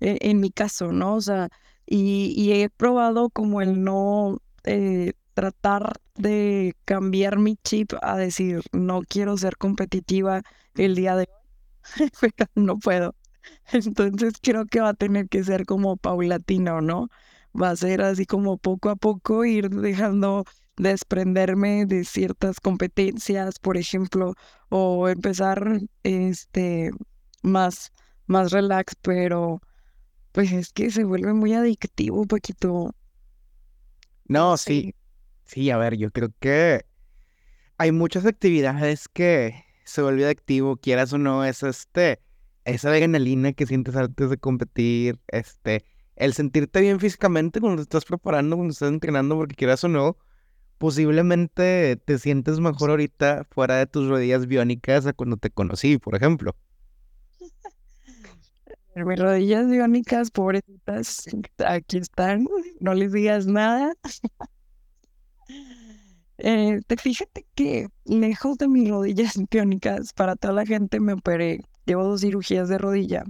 e, en, mi caso, ¿no? O sea, y, he probado como el no eh, tratar de cambiar mi chip a decir, no quiero ser competitiva el día de hoy, no puedo. Entonces creo que va a tener que ser como paulatino, ¿no? Va a ser así como poco a poco ir dejando desprenderme de ciertas competencias, por ejemplo, o empezar este más, más relax, pero pues es que se vuelve muy adictivo un poquito. No, sí. Sí, a ver, yo creo que hay muchas actividades que se vuelve adictivo, quieras o no, es este, esa adrenalina que sientes antes de competir, este, el sentirte bien físicamente cuando te estás preparando, cuando estás entrenando, porque quieras o no, posiblemente te sientes mejor ahorita fuera de tus rodillas biónicas a cuando te conocí, por ejemplo. Mis rodillas biónicas, pobrecitas, aquí están, no les digas nada. Eh, te fíjate que lejos de mis rodillas biónicas, para toda la gente me operé, llevo dos cirugías de rodilla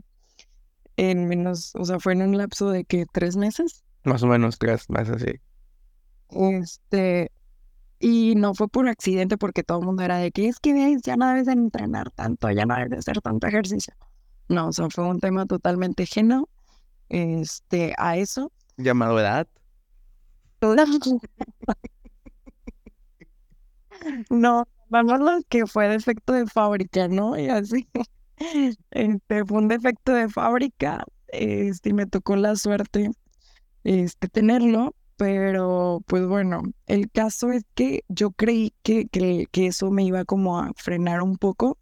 en menos, o sea, fue en un lapso de que tres meses. Más o menos tres meses, sí. Este, y no fue por accidente porque todo el mundo era de que es que ves, ya no debes de entrenar tanto, ya no debes de hacer tanto ejercicio. No, o sea, fue un tema totalmente ajeno este, a eso. Llamado edad. no, vamos lo que fue defecto de fábrica, ¿no? Y así. Este, fue un defecto de fábrica. Este, y me tocó la suerte este, tenerlo. Pero, pues bueno, el caso es que yo creí que, que, eso me iba como a frenar un poco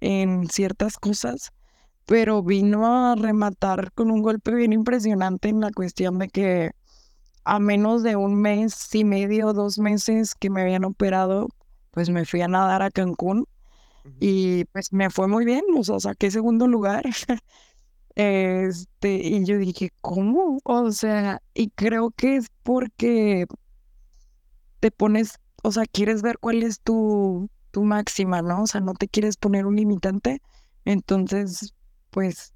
en ciertas cosas pero vino a rematar con un golpe bien impresionante en la cuestión de que a menos de un mes y medio, dos meses que me habían operado, pues me fui a nadar a Cancún y pues me fue muy bien, o sea, saqué segundo lugar. este, y yo dije, ¿cómo? O sea, y creo que es porque te pones, o sea, quieres ver cuál es tu, tu máxima, ¿no? O sea, no te quieres poner un limitante. Entonces, pues,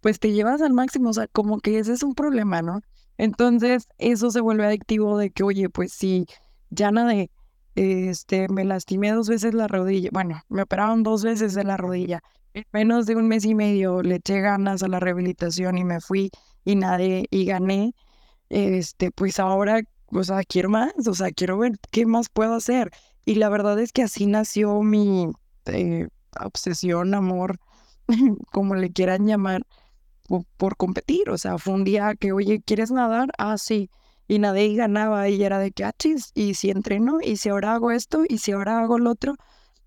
pues te llevas al máximo, o sea, como que ese es un problema, ¿no? Entonces, eso se vuelve adictivo de que, oye, pues si ya nadie, este, me lastimé dos veces la rodilla, bueno, me operaron dos veces de la rodilla, en menos de un mes y medio le eché ganas a la rehabilitación y me fui y nadie, y gané, este, pues ahora, o sea, quiero más, o sea, quiero ver qué más puedo hacer. Y la verdad es que así nació mi eh, obsesión, amor como le quieran llamar, por, competir. O sea, fue un día que, oye, ¿quieres nadar? Ah, sí. Y nadie ganaba y era de que, ah, y si entreno, y si ahora hago esto, y si ahora hago lo otro.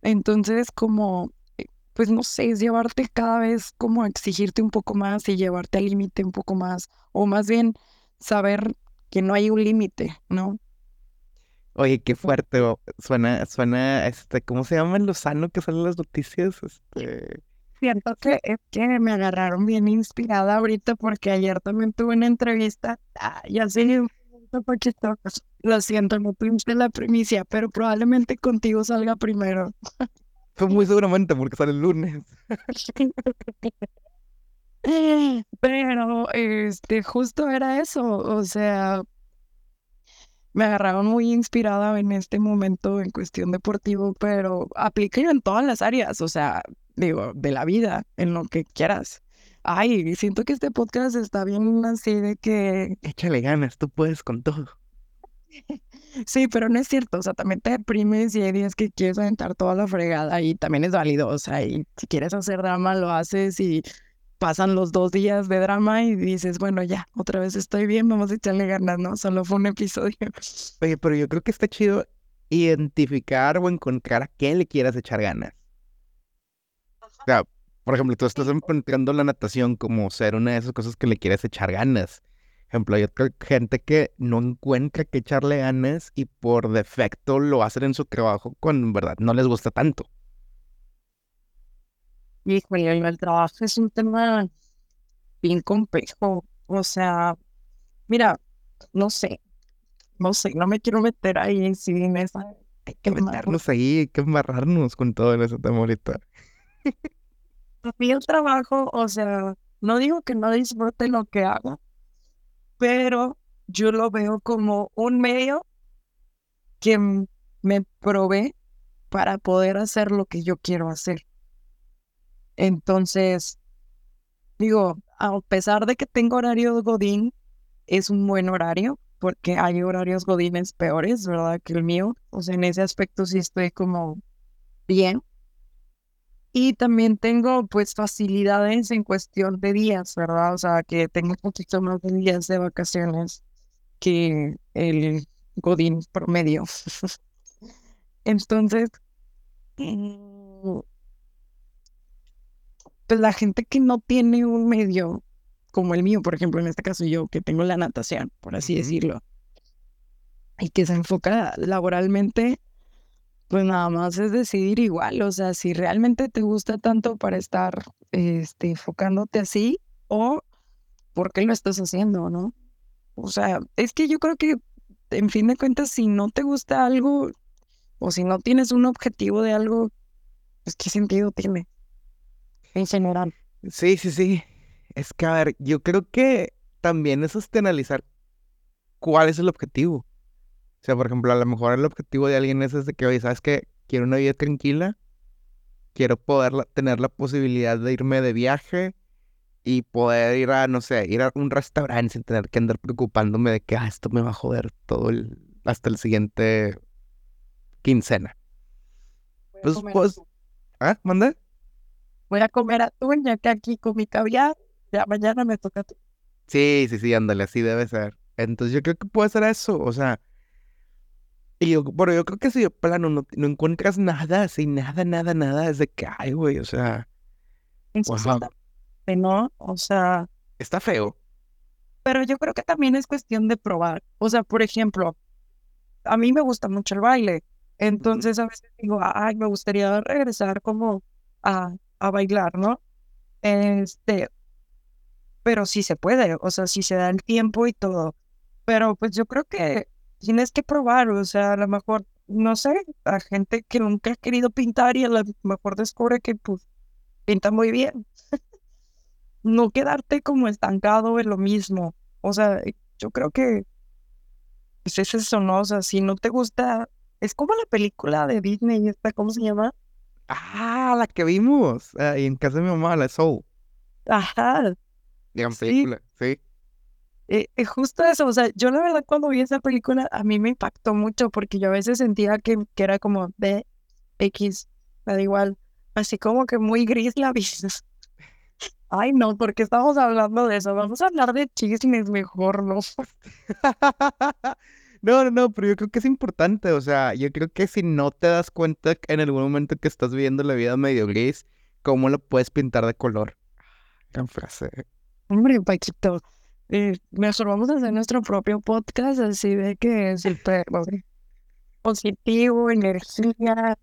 Entonces, como, eh, pues no sé, es llevarte cada vez como a exigirte un poco más y llevarte al límite un poco más, o más bien saber que no hay un límite, ¿no? Oye, qué fuerte, suena, suena, este, ¿cómo se llama lo sano que salen las noticias? Este siento que es que me agarraron bien inspirada ahorita porque ayer también tuve una entrevista. Ah, ya sé, Lo siento, no tuviste la primicia, pero probablemente contigo salga primero. Fue muy seguramente porque sale el lunes. pero, este, justo era eso. O sea, me agarraron muy inspirada en este momento en cuestión deportivo, pero aplica en todas las áreas. O sea, digo, de la vida, en lo que quieras. Ay, siento que este podcast está bien así de que... Échale ganas, tú puedes con todo. Sí, pero no es cierto, o sea, también te deprimes y hay días que quieres aventar toda la fregada y también es válido, o sea, y si quieres hacer drama, lo haces y pasan los dos días de drama y dices, bueno, ya, otra vez estoy bien, vamos a echarle ganas, ¿no? Solo fue un episodio. Oye, pero yo creo que está chido identificar o encontrar a qué le quieras echar ganas. O sea, Por ejemplo, tú estás encontrando la natación como ser una de esas cosas que le quieres echar ganas. Por ejemplo, hay otra gente que no encuentra que echarle ganas y por defecto lo hacen en su trabajo cuando en verdad no les gusta tanto. Híjole, el trabajo es un tema bien complejo. O sea, mira, no sé, no sé, no me quiero meter ahí en sí en esa. Hay que meternos ahí, hay que embarrarnos con todo en ese tema ahorita. Trabajo, o sea, no digo que no disfrute lo que hago, pero yo lo veo como un medio que me provee para poder hacer lo que yo quiero hacer. Entonces, digo, a pesar de que tengo horario Godín, es un buen horario, porque hay horarios Godines peores, ¿verdad? Que el mío. O sea, en ese aspecto sí estoy como bien. Y también tengo pues facilidades en cuestión de días, ¿verdad? O sea, que tengo un poquito más de días de vacaciones que el Godín promedio. Entonces, mm, pues la gente que no tiene un medio como el mío, por ejemplo, en este caso yo, que tengo la natación, por así decirlo, y que se enfoca laboralmente, pues nada más es decidir igual, o sea, si realmente te gusta tanto para estar este, enfocándote así o por qué lo estás haciendo, ¿no? O sea, es que yo creo que en fin de cuentas, si no te gusta algo o si no tienes un objetivo de algo, pues qué sentido tiene en general. Sí, sí, sí. Es que, a ver, yo creo que también es este analizar cuál es el objetivo. O sea, por ejemplo, a lo mejor el objetivo de alguien es de que, oye, ¿sabes qué? Quiero una vida tranquila, quiero poder tener la posibilidad de irme de viaje y poder ir a, no sé, ir a un restaurante sin tener que andar preocupándome de que, ah, esto me va a joder todo el, hasta el siguiente quincena. Pues, pues, ¿ah? ¿Manda? Voy a comer atún ya que aquí comí caviar ya mañana me toca ti. Sí, sí, sí, ándale, así debe ser. Entonces yo creo que puede ser eso, o sea, y yo, bueno, yo creo que si de plano no, no encuentras nada, así, nada, nada, nada, es de que, ay, güey, o sea, ¿no? O sea, está feo. Pero yo creo que también es cuestión de probar. O sea, por ejemplo, a mí me gusta mucho el baile. Entonces a veces digo, ay, me gustaría regresar como a, a bailar, ¿no? Este, pero sí se puede, o sea, sí se da el tiempo y todo. Pero pues yo creo que tienes que probar, o sea, a lo mejor, no sé, a gente que nunca ha querido pintar y a lo mejor descubre que pues pinta muy bien. no quedarte como estancado en lo mismo. O sea, yo creo que pues es eso, ¿no? O sea, si no te gusta, es como la película de Disney, esta, ¿cómo se llama? Ah, la que vimos ahí en casa de mi mamá, la Soul. Ajá, Gran película, sí. Eh, eh, justo eso, o sea, yo la verdad cuando vi esa película a mí me impactó mucho porque yo a veces sentía que, que era como de X, me da igual, así como que muy gris la vida. Ay, no, porque estamos hablando de eso. Vamos a hablar de chismes mejor, ¿no? no, no, no, pero yo creo que es importante. O sea, yo creo que si no te das cuenta en algún momento que estás viviendo la vida medio gris, ¿cómo lo puedes pintar de color? Gran frase. Hombre, Paquito, eh, mejor vamos a hacer nuestro propio podcast, así de que es súper positivo, energía,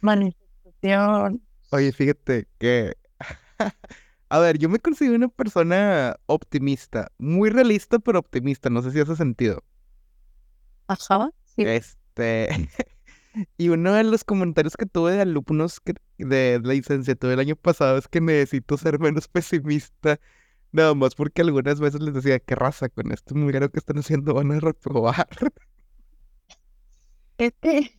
manifestación. Oye, fíjate que, a ver, yo me considero una persona optimista, muy realista, pero optimista, no sé si hace sentido. Ajá, sí. Este, y uno de los comentarios que tuve de alumnos que, de la licenciatura el año pasado es que necesito ser menos pesimista Nada más porque algunas veces les decía, qué raza con esto raro que están haciendo, van a reprobar.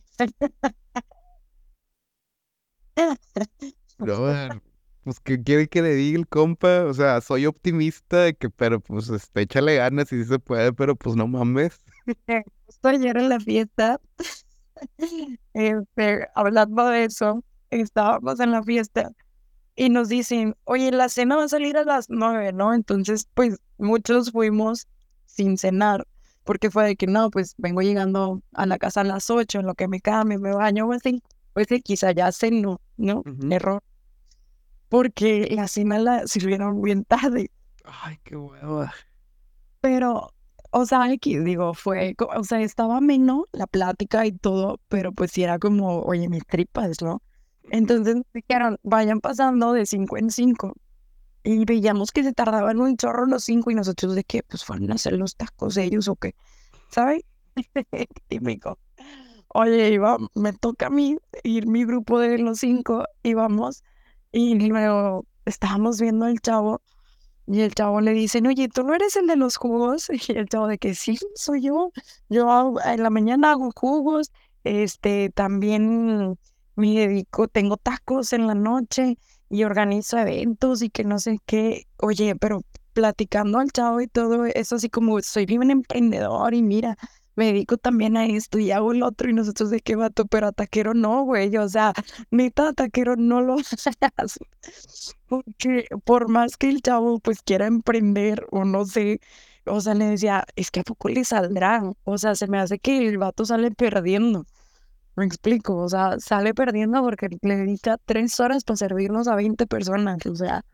No, pues que quiere que le diga el compa, o sea, soy optimista de que, pero pues este, échale ganas y si se puede, pero pues no mames. Justo ayer en la fiesta, este, hablando de eso, estábamos en la fiesta y nos dicen, oye, la cena va a salir a las nueve, ¿no? Entonces, pues muchos fuimos sin cenar, porque fue de que no, pues vengo llegando a la casa a las ocho, en lo que me cambio, me baño, así, pues quizá ya ceno, ¿no? Error. porque la cena la sirvieron bien tarde. Ay, qué hueva. Pero, o sea, aquí digo, fue, o sea, estaba ameno la plática y todo, pero pues sí era como, oye, mis tripas, ¿no? Entonces nos dijeron, vayan pasando de cinco en cinco. Y veíamos que se tardaban un chorro los cinco y nosotros de que, pues fueron a hacer los tacos ellos o qué, ¿sabes? Típico. Oye, iba, me toca a mí ir mi grupo de los cinco, íbamos y luego estábamos viendo al chavo y el chavo le dicen, oye, ¿tú no eres el de los jugos? Y el chavo de que sí, soy yo. Yo en la mañana hago jugos, este, también me dedico, tengo tacos en la noche y organizo eventos y que no sé qué. Oye, pero platicando al chavo y todo eso, así como soy bien emprendedor y mira, me dedico también a esto y hago el otro y nosotros de qué vato, pero a taquero no, güey. O sea, neta, a taquero no lo hace. Porque por más que el chavo pues quiera emprender o no sé, o sea, le decía, es que a poco le saldrá. O sea, se me hace que el vato sale perdiendo. Me explico, o sea, sale perdiendo porque le dedica tres horas para servirnos a 20 personas. O sea,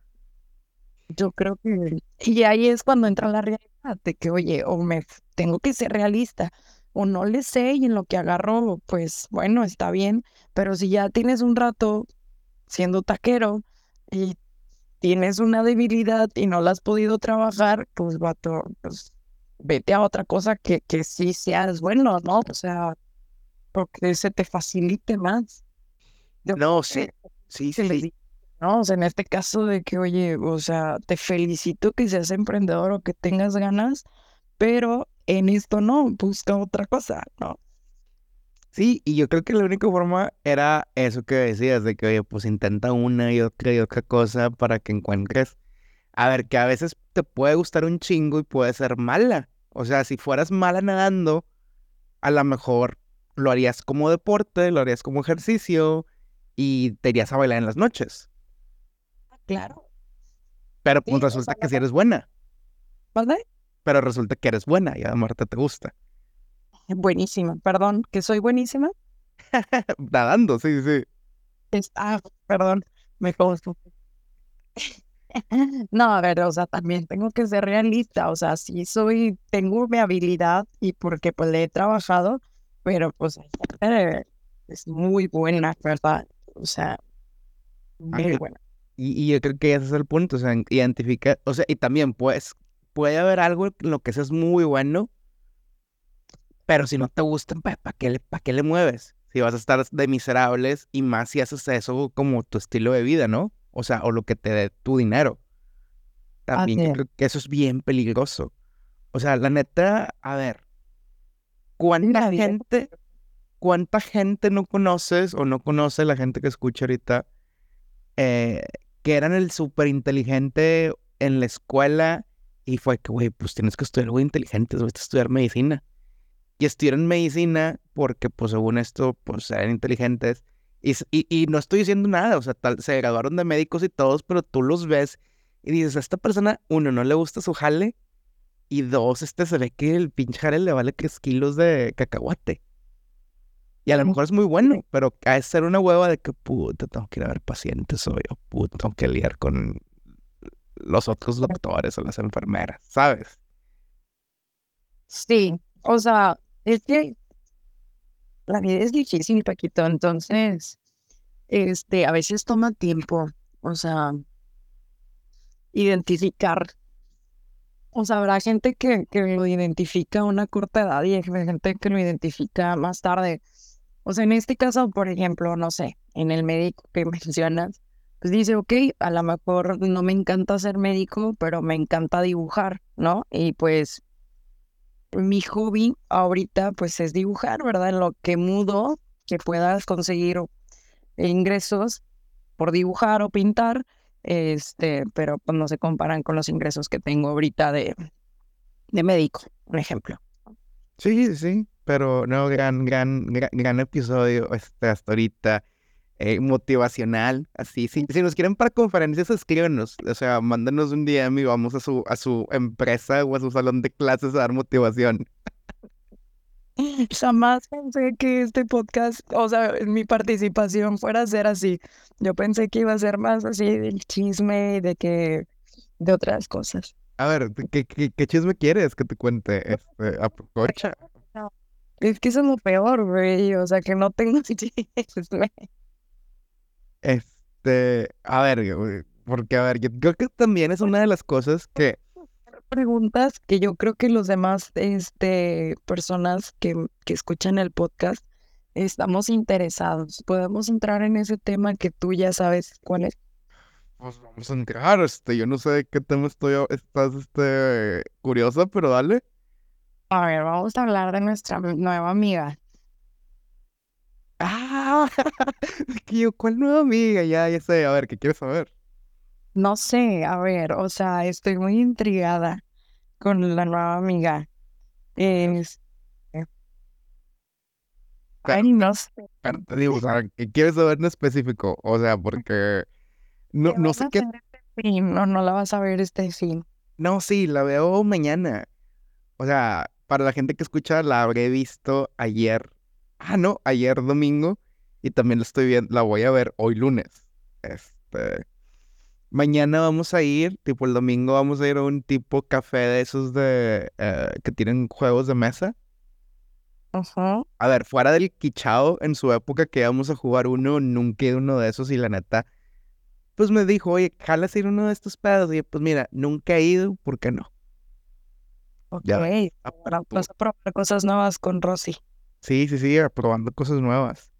yo creo que... Y ahí es cuando entra la realidad de que, oye, o me tengo que ser realista, o no le sé y en lo que agarro, pues bueno, está bien, pero si ya tienes un rato siendo taquero y tienes una debilidad y no la has podido trabajar, pues vato, pues vete a otra cosa que, que sí seas bueno, ¿no? O sea, porque se te facilite más. Yo No, sí, sí, sí. ¿no? O sea, en este caso de que, oye, o sea, te felicito que seas emprendedor o que tengas ganas, pero en esto no, busca otra cosa, ¿no? Sí, y yo creo que la única forma era eso que decías, de que, oye, pues intenta una y otra y otra cosa para que encuentres. A ver, que a veces te puede gustar un chingo y puede ser mala. O sea, si fueras mala nadando, a lo mejor lo harías como deporte, lo harías como ejercicio y te irías a bailar en las noches. Claro. Pero Sí, pues o sea, resulta que no sí eres buena. ¿Vale? Pero resulta que eres buena y a Marta te gusta. Buenísima, perdón, que soy buenísima. Nadando, sí, sí. Es, ah, perdón, me. No, a ver, o sea, también tengo que ser realista, o sea, sí soy, tengo mi habilidad y porque pues le he trabajado, pero pues es muy buena, ¿verdad? O sea, muy Ángel, buena. Y, y yo creo que ese es el punto, o sea, en- identificar, o sea, y también pues puede haber algo en lo que seas muy bueno, pero si no te gustan, ¿para qué pa' qué le mueves? Si vas a estar de miserables y más si haces eso como tu estilo de vida, ¿no? O sea, o lo que te dé tu dinero. También yo creo que eso es bien peligroso. O sea, la neta, a ver, ¿cuánta gente, cuánta gente no conoces o no conoce la gente que escucha ahorita eh, que eran el súper inteligente en la escuela y fue que, güey, pues tienes que estudiar algo inteligente, vas a estudiar medicina. Y estudiaron medicina porque, pues según esto, pues eran inteligentes. Y, y, y no estoy diciendo nada, o sea, tal, se graduaron de médicos y todos, pero tú los ves y dices, a esta persona, uno, no le gusta su jale, y dos, este se ve que el pinche jale le vale tres kilos de cacahuate. Y a lo mejor es muy bueno, pero de ser una hueva de que, puta, tengo que ir a ver pacientes hoy, o puta, tengo que lidiar con los otros doctores o las enfermeras, ¿sabes? Sí, o sea, es que la vida es difícil, Paquito, entonces, este, a veces toma tiempo, o sea, identificar, o sea, habrá gente que, que lo identifica a una corta edad y hay gente que lo identifica más tarde. O sea, en este caso, por ejemplo, no sé, en el médico que mencionas, pues dice, ok, a lo mejor no me encanta ser médico, pero me encanta dibujar, ¿no? Y pues mi hobby ahorita pues es dibujar, ¿verdad? En lo que mudo, que puedas conseguir ingresos por dibujar o pintar, este, pero pues no se comparan con los ingresos que tengo ahorita de, de médico, por ejemplo. Sí, sí, pero no, gran, gran, gran, gran episodio este, hasta ahorita, eh, motivacional, así, si, si nos quieren para conferencias, escríbenos, o sea, mándanos un DM y vamos a su, a su empresa o a su salón de clases a dar motivación. Jamás pensé que este podcast, o sea, mi participación fuera a ser así. Yo pensé que iba a ser más así del chisme y de que de otras cosas. A ver, ¿qué, qué, qué chisme quieres que te cuente? Este, aprovecha. Es que eso es lo peor, güey. O sea, que no tengo chisme. Este, a ver, porque a ver, yo creo que también es una de las cosas que preguntas que yo creo que los demás este, personas que, que escuchan el podcast estamos interesados. Podemos entrar en ese tema que tú ya sabes cuál es. Pues vamos a entrar, este, yo no sé de qué tema estoy, estás, este, curiosa, pero dale. A ver, vamos a hablar de nuestra nueva amiga. Ah, ¿cuál nueva amiga? Ya, ya sé, a ver, ¿qué quieres saber? No sé, a ver, o sea, estoy muy intrigada con la nueva amiga. Es... Ay, no sé. te digo, o sea, ¿qué quieres saber en específico? O sea, porque no, no sé qué. Este no, no la vas a ver este fin. No, sí, la veo mañana. O sea, para la gente que escucha, la habré visto ayer. Ah, no, ayer domingo. Y también la estoy viendo, la voy a ver hoy lunes. Este. Mañana vamos a ir, tipo el domingo vamos a ir a un tipo café de esos de eh, que tienen juegos de mesa. Ajá. A ver, fuera del quichao, en su época que íbamos a jugar uno, nunca he ido uno de esos y la neta, pues me dijo, oye, jalas ir uno de estos pedos. Y pues mira, nunca he ido, ¿por qué no? Ok, ya, vas a probar cosas nuevas con Rosy. Sí, sí, sí, probando cosas nuevas.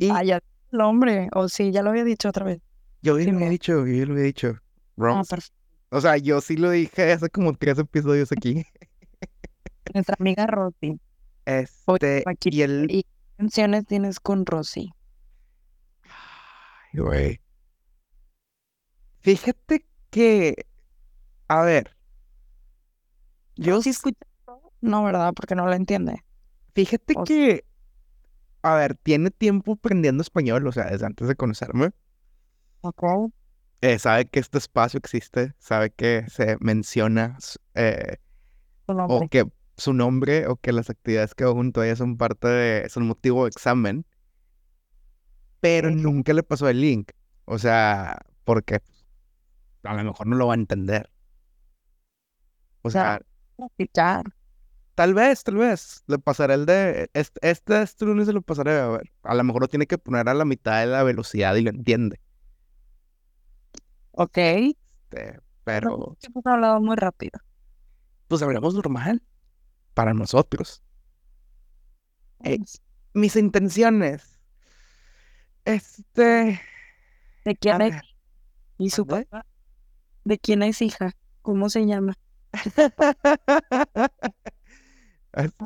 Y... Ah, ya el hombre, o sí, ya lo había dicho otra vez. Yo ya lo había dicho, yo lo había dicho. Ah, o sea, yo sí lo dije hace como tres episodios aquí. Nuestra amiga Rosy. Este, y el... ¿Y qué canciones tienes con Rosy? Ay, güey. Fíjate que, a ver, yo sí escucho. No, ¿verdad? Porque no lo entiende. Fíjate que, a ver, tiene tiempo aprendiendo español, o sea, desde antes de conocerme. Eh, sabe que este espacio existe, sabe que se menciona eh, o que su nombre o que las actividades que hago junto a ella son parte de, son motivo de examen, pero nunca le pasó el link. O sea, porque a lo mejor no lo va a entender. O sea, tal vez, tal vez, le pasaré el de, este, este, este lunes se lo pasaré a ver. A lo mejor lo tiene que poner a la mitad de la velocidad y lo entiende. Ok. Este, pero. Hemos hablado muy rápido. Pues hablamos normal. Para nosotros. Eh, mis intenciones. Este. ¿De quién es? ¿Y su papá? ¿De quién es hija? ¿Cómo se llama?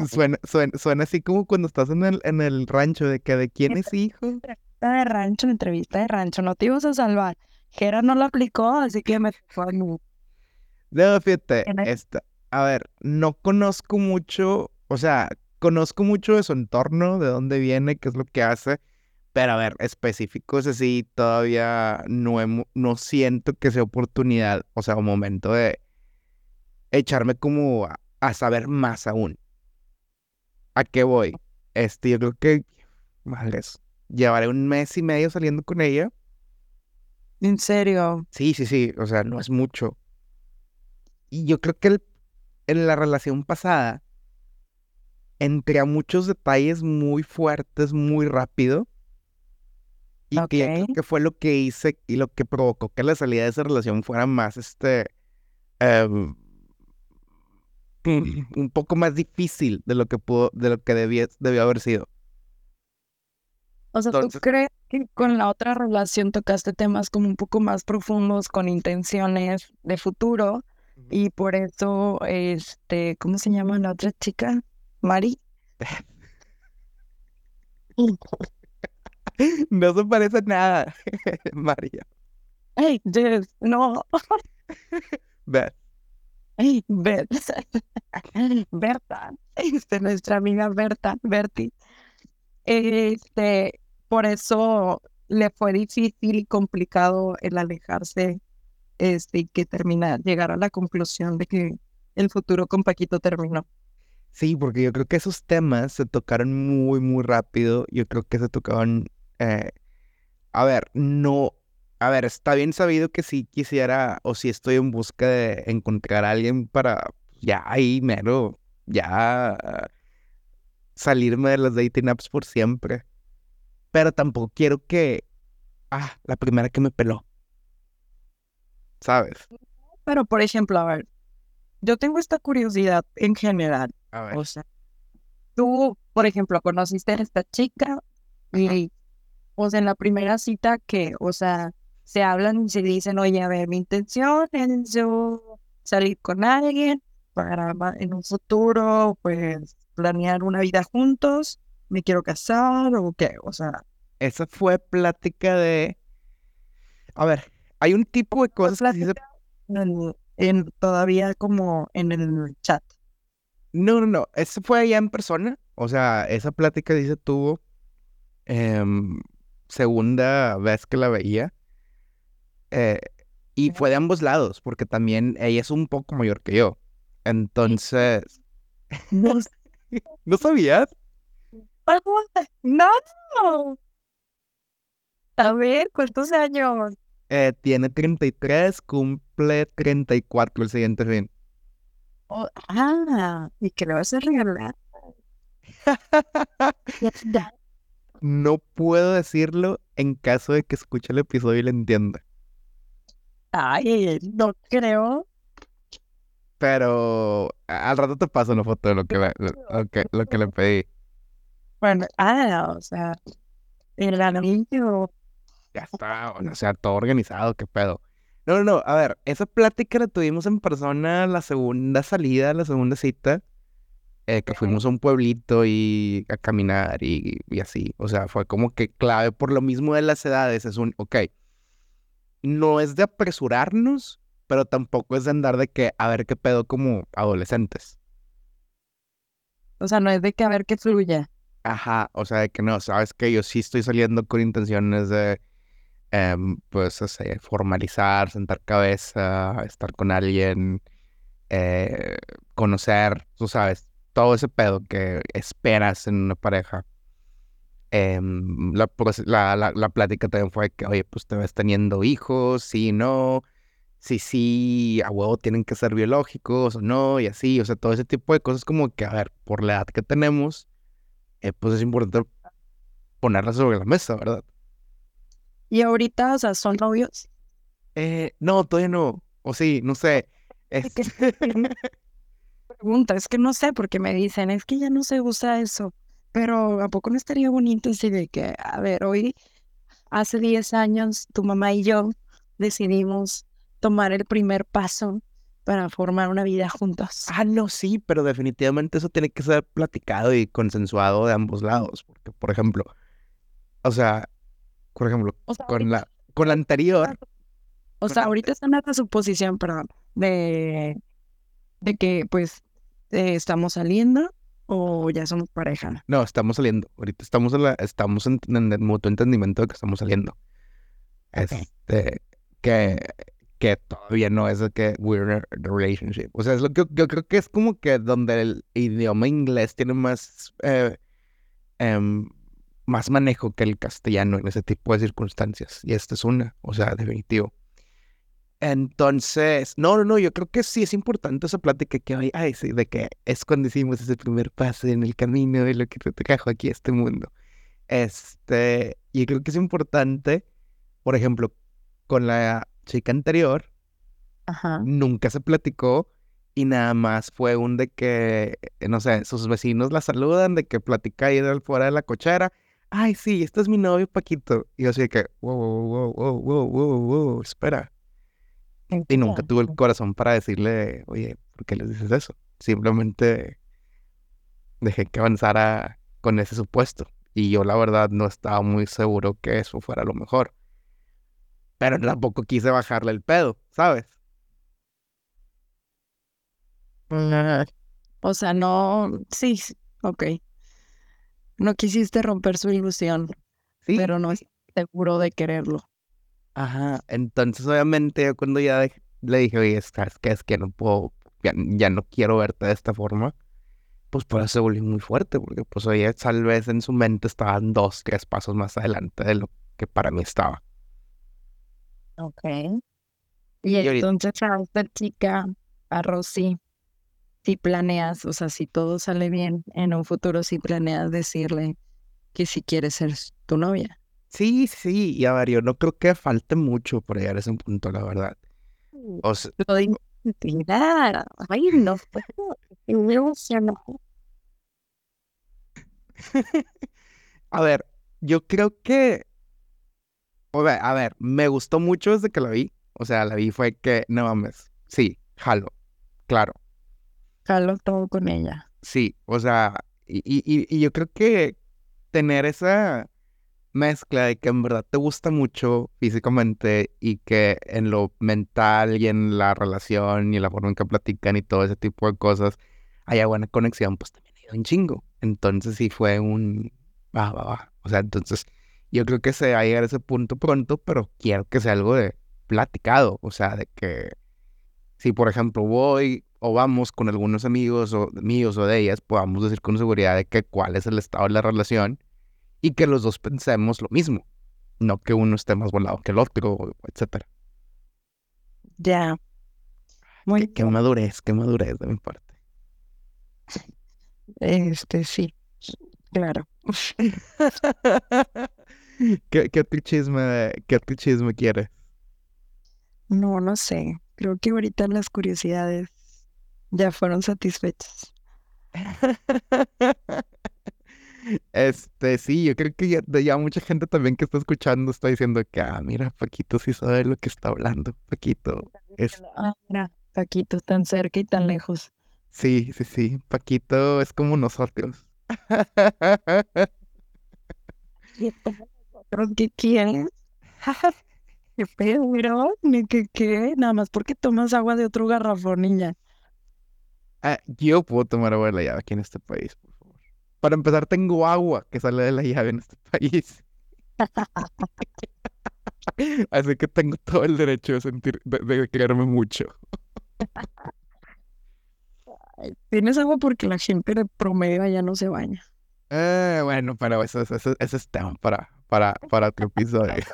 suena, suena, suena, así como cuando estás en el, en el rancho, de que de quién es hijo. Entrevista de rancho, entrevista de rancho, no te ibas a salvar. Jera no lo aplicó, así que me fue a No, fíjate, esta, a ver, no conozco mucho, o sea, conozco mucho de su entorno, de dónde viene, qué es lo que hace, pero a ver, específicos así, todavía no, no siento que sea oportunidad, o sea, un momento de echarme como a, saber más aún. ¿A qué voy? Este, yo creo que, madres, llevaré un mes y medio saliendo con ella ¿En serio? Sí, sí, sí, o sea, no es mucho. Y yo creo que en la relación pasada entré a muchos detalles muy fuertes, muy rápido. Y que, que fue lo que hice y lo que provocó que la salida de esa relación fuera más, este, em, un poco más difícil de lo que pudo, de lo que debía, debió haber sido. O sea, ¿tú crees que con la otra relación tocaste temas como un poco más profundos, con intenciones de futuro? Y por eso, este, ¿cómo se llama la otra chica? ¿Mari? no se parece nada, María. Hey, Jess, no. Beth. Hey, Beth. Berta. Este, nuestra amiga Berta, Berti. Este, por eso le fue difícil y complicado el alejarse este, y que termina, llegar a la conclusión de que el futuro con Paquito terminó. Sí, porque yo creo que esos temas se tocaron muy, muy rápido. Yo creo que se tocaron. eh, a ver, no. A ver, está bien sabido que si quisiera o si estoy en busca de encontrar a alguien para ya ahí mero, ya ah, salirme de las dating apps por siempre. Pero tampoco quiero que. Ah, la primera que me peló. ¿Sabes? Pero, por ejemplo, a ver, yo tengo esta curiosidad en general. A ver. O sea, tú, por ejemplo, conociste a esta chica y, o sea, en la primera cita que, o sea, se hablan y se dicen, oye, a ver, mi intención es yo salir con alguien para en un futuro, pues, planear una vida juntos, me quiero casar o qué, o sea, Esa fue plática de. A ver, hay un tipo de cosas que se en, en- todavía como en el chat. No, no, no. Eso fue allá en persona. O sea, esa plática se tuvo. em, segunda vez que la veía. eh, y fue de ambos lados, porque también ella es un poco mayor que yo. Entonces, No, ¿no no. A ver, ¿cuántos años? Eh, tiene 33, cumple 34 el siguiente fin. Oh, ah, ¿y qué le vas a regalar? No puedo decirlo en caso de que escuche el episodio y lo entienda. Ay, no creo. Pero al rato te paso una foto de lo que, le- lo que, lo que le pedí. Ah, o sea, el anillo. Ya está, o sea, todo organizado, qué pedo. No, no, no, a ver, esa plática la tuvimos en persona la segunda salida, la segunda cita, eh, que fuimos a un pueblito y a caminar y, y así. O sea, fue como que clave por lo mismo de las edades. Es un, ok, no es de apresurarnos, pero tampoco es de andar de que a ver qué pedo como adolescentes. O sea, no es de que a ver qué fluya. Ajá, o sea, de que no, sabes que yo sí estoy saliendo con intenciones de, em, pues, o sea, formalizar, sentar cabeza, estar con alguien, eh, conocer, tú sabes, todo ese pedo que esperas en una pareja. Em, la, proce- la, la, la plática también fue que, oye, pues te ves teniendo hijos, sí, no, sí, sí, a huevo tienen que ser biológicos o no, y así, o sea, todo ese tipo de cosas como que, a ver, por la edad que tenemos eh, pues es importante ponerlas sobre la mesa, ¿verdad? Y ahorita, o sea, son novios. Eh, no, todavía no. O sí, no sé. Es que Es- pregunta, es que no sé, porque me dicen, es que ya no se usa eso. Pero ¿a poco no estaría bonito así de que, a ver, hoy, hace 10 años, tu mamá y yo decidimos tomar el primer paso para formar una vida juntos? Ah, no, sí, pero definitivamente eso tiene que ser platicado y consensuado de ambos lados. Porque, por ejemplo, o sea, por ejemplo, O sea, con ahorita, la, con la anterior, o sea, ahorita están en la suposición, perdón, de, de que pues eh, estamos saliendo o ya somos pareja. no, estamos saliendo. Ahorita estamos en la, estamos en, en el mutuo entendimiento de que estamos saliendo. Ok. Este, que, que todavía no es de que we're in a relationship. O sea, es lo que yo creo que es como que donde el idioma inglés tiene más, eh, em, más manejo que el castellano en ese tipo de circunstancias. Y esta es una, o sea, definitivo. Entonces, no, no, no, yo creo que sí es importante esa plática que hoy, ay, sí, de que es cuando hicimos ese primer paso en el camino de lo que te trajo aquí a este mundo. Este, y creo que es importante, por ejemplo, con la chica anterior, Ajá. nunca se platicó y nada más fue un de que, eh, no sé, sus vecinos la saludan, de que platica ahí fuera de la cochera. Ay, sí, este es mi novio Paquito. Y yo así de que, wow, wow, wow, wow, wow, wow, espera. Y nunca tuve el corazón para decirle, oye, ¿por qué les dices eso? Simplemente dejé que avanzara con ese supuesto. Y yo la verdad no estaba muy seguro que eso fuera lo mejor. Pero tampoco quise bajarle el pedo, ¿sabes? O sea, no, sí, ok. No quisiste romper su ilusión, Sí. pero no es seguro de quererlo. Ajá. Entonces, obviamente, yo cuando ya le dije, oye, ¿sabes qué? Es que no puedo, ya, ya no quiero verte de esta forma. pues por eso se volvió muy fuerte, porque pues ella tal vez en su mente estaban dos, tres pasos más adelante de lo que para mí estaba. Ok. Y, entonces a esta chica, a Rosy, si planeas, o sea, si todo sale bien en un futuro, si planeas decirle que si quieres ser tu novia. Sí, sí, y a ver, yo no creo que falte mucho por llegar a ese punto, la verdad. O sea, Ay, no a ver, yo creo que, a ver, me gustó mucho desde que la vi. O sea, la vi fue que, no mames, sí, jalo, claro. Jalo todo con ella. Sí, o sea, y, y, y yo creo que tener esa mezcla de que en verdad te gusta mucho físicamente y que en lo mental y en la relación y la forma en que platican y todo ese tipo de cosas haya buena conexión, pues también ha ido un chingo. Entonces sí fue un... Va, va, va. O sea, entonces yo creo que se va a llegar a ese punto pronto, pero quiero que sea algo de platicado. O sea, de que si por ejemplo voy o vamos con algunos amigos o míos o de ellas, podamos decir con seguridad de que cuál es el estado de la relación y que los dos pensemos lo mismo, no que uno esté más volado que el otro, etcétera. Ya. Muy qué, madurez, qué madurez de mi parte. Este, sí, claro. ¿Qué, qué otro chisme, qué otro chisme quieres? No, no sé. Creo que ahorita las curiosidades ya fueron satisfechas. Este, sí, yo creo que ya, mucha gente también que está escuchando está diciendo que, ah, mira, Paquito sí sabe lo que está hablando. Paquito es... Ah, mira, Paquito tan cerca y tan lejos. Sí, sí, sí. Paquito es como nosotros. ¿Qué quieres? ¿Qué pedo, mira? ¿Qué, qué? Nada más porque tomas agua de otro garrafón, niña. Ah, yo puedo tomar agua de la llave aquí en este país. Para empezar, tengo agua que sale de la llave en este país. Así que tengo todo el derecho de sentir, de, quererme mucho. Tienes agua porque la gente de promedio ya no se baña. Eh, bueno, pero eso, eso, es tema para, para, para otro episodio.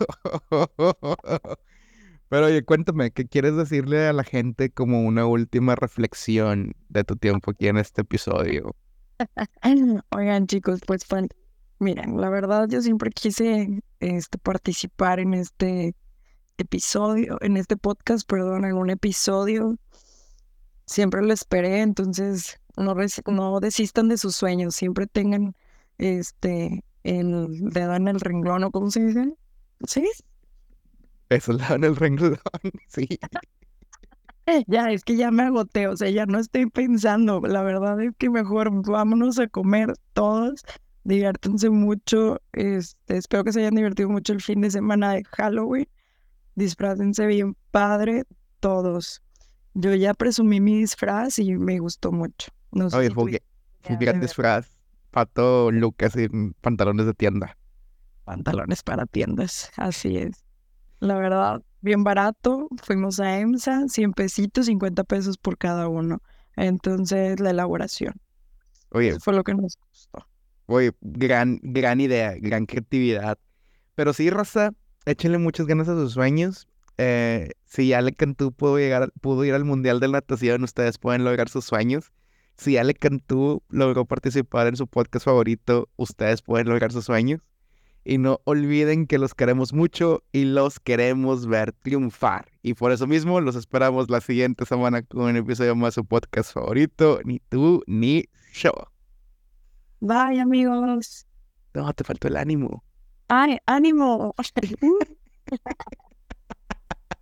pero oye, cuéntame, ¿qué quieres decirle a la gente como una última reflexión de tu tiempo aquí en este episodio? Oigan, chicos, pues miren, la verdad yo siempre quise este, participar en este episodio, en este podcast, perdón, en un episodio. Siempre lo esperé, entonces no, no desistan de sus sueños, siempre tengan este el dedo en el renglón, ¿o cómo se dice? ¿Sí? Eso, el dedo en el renglón, sí. Ya, es que ya me agoté, o sea, ya no estoy pensando. La verdad es que mejor vámonos a comer todos, diviértanse mucho. Este, espero que se hayan divertido mucho el fin de semana de Halloween. Disfrácense bien padre, todos. Yo ya presumí mi disfraz y me gustó mucho. No Oye, fue un gran disfraz. Pato, Lucas y pantalones de tienda. Pantalones para tiendas, así es. La verdad, bien barato. Fuimos a EMSA, 100 pesitos, 50 pesos por cada uno. Entonces, la elaboración. Oye. fue lo que nos gustó. Oye, gran, gran idea, gran creatividad. Pero sí, Raza, échenle muchas ganas a sus sueños. Eh, si Ale Cantú pudo, llegar, pudo ir al Mundial de Natación, ustedes pueden lograr sus sueños. Si Ale Cantú logró participar en su podcast favorito, ustedes pueden lograr sus sueños. Y no olviden que los queremos mucho y los queremos ver triunfar. Y por eso mismo los esperamos la siguiente semana con un episodio más de su podcast favorito, ni tú ni yo. Bye amigos. No, te faltó el ánimo. Ay, ánimo.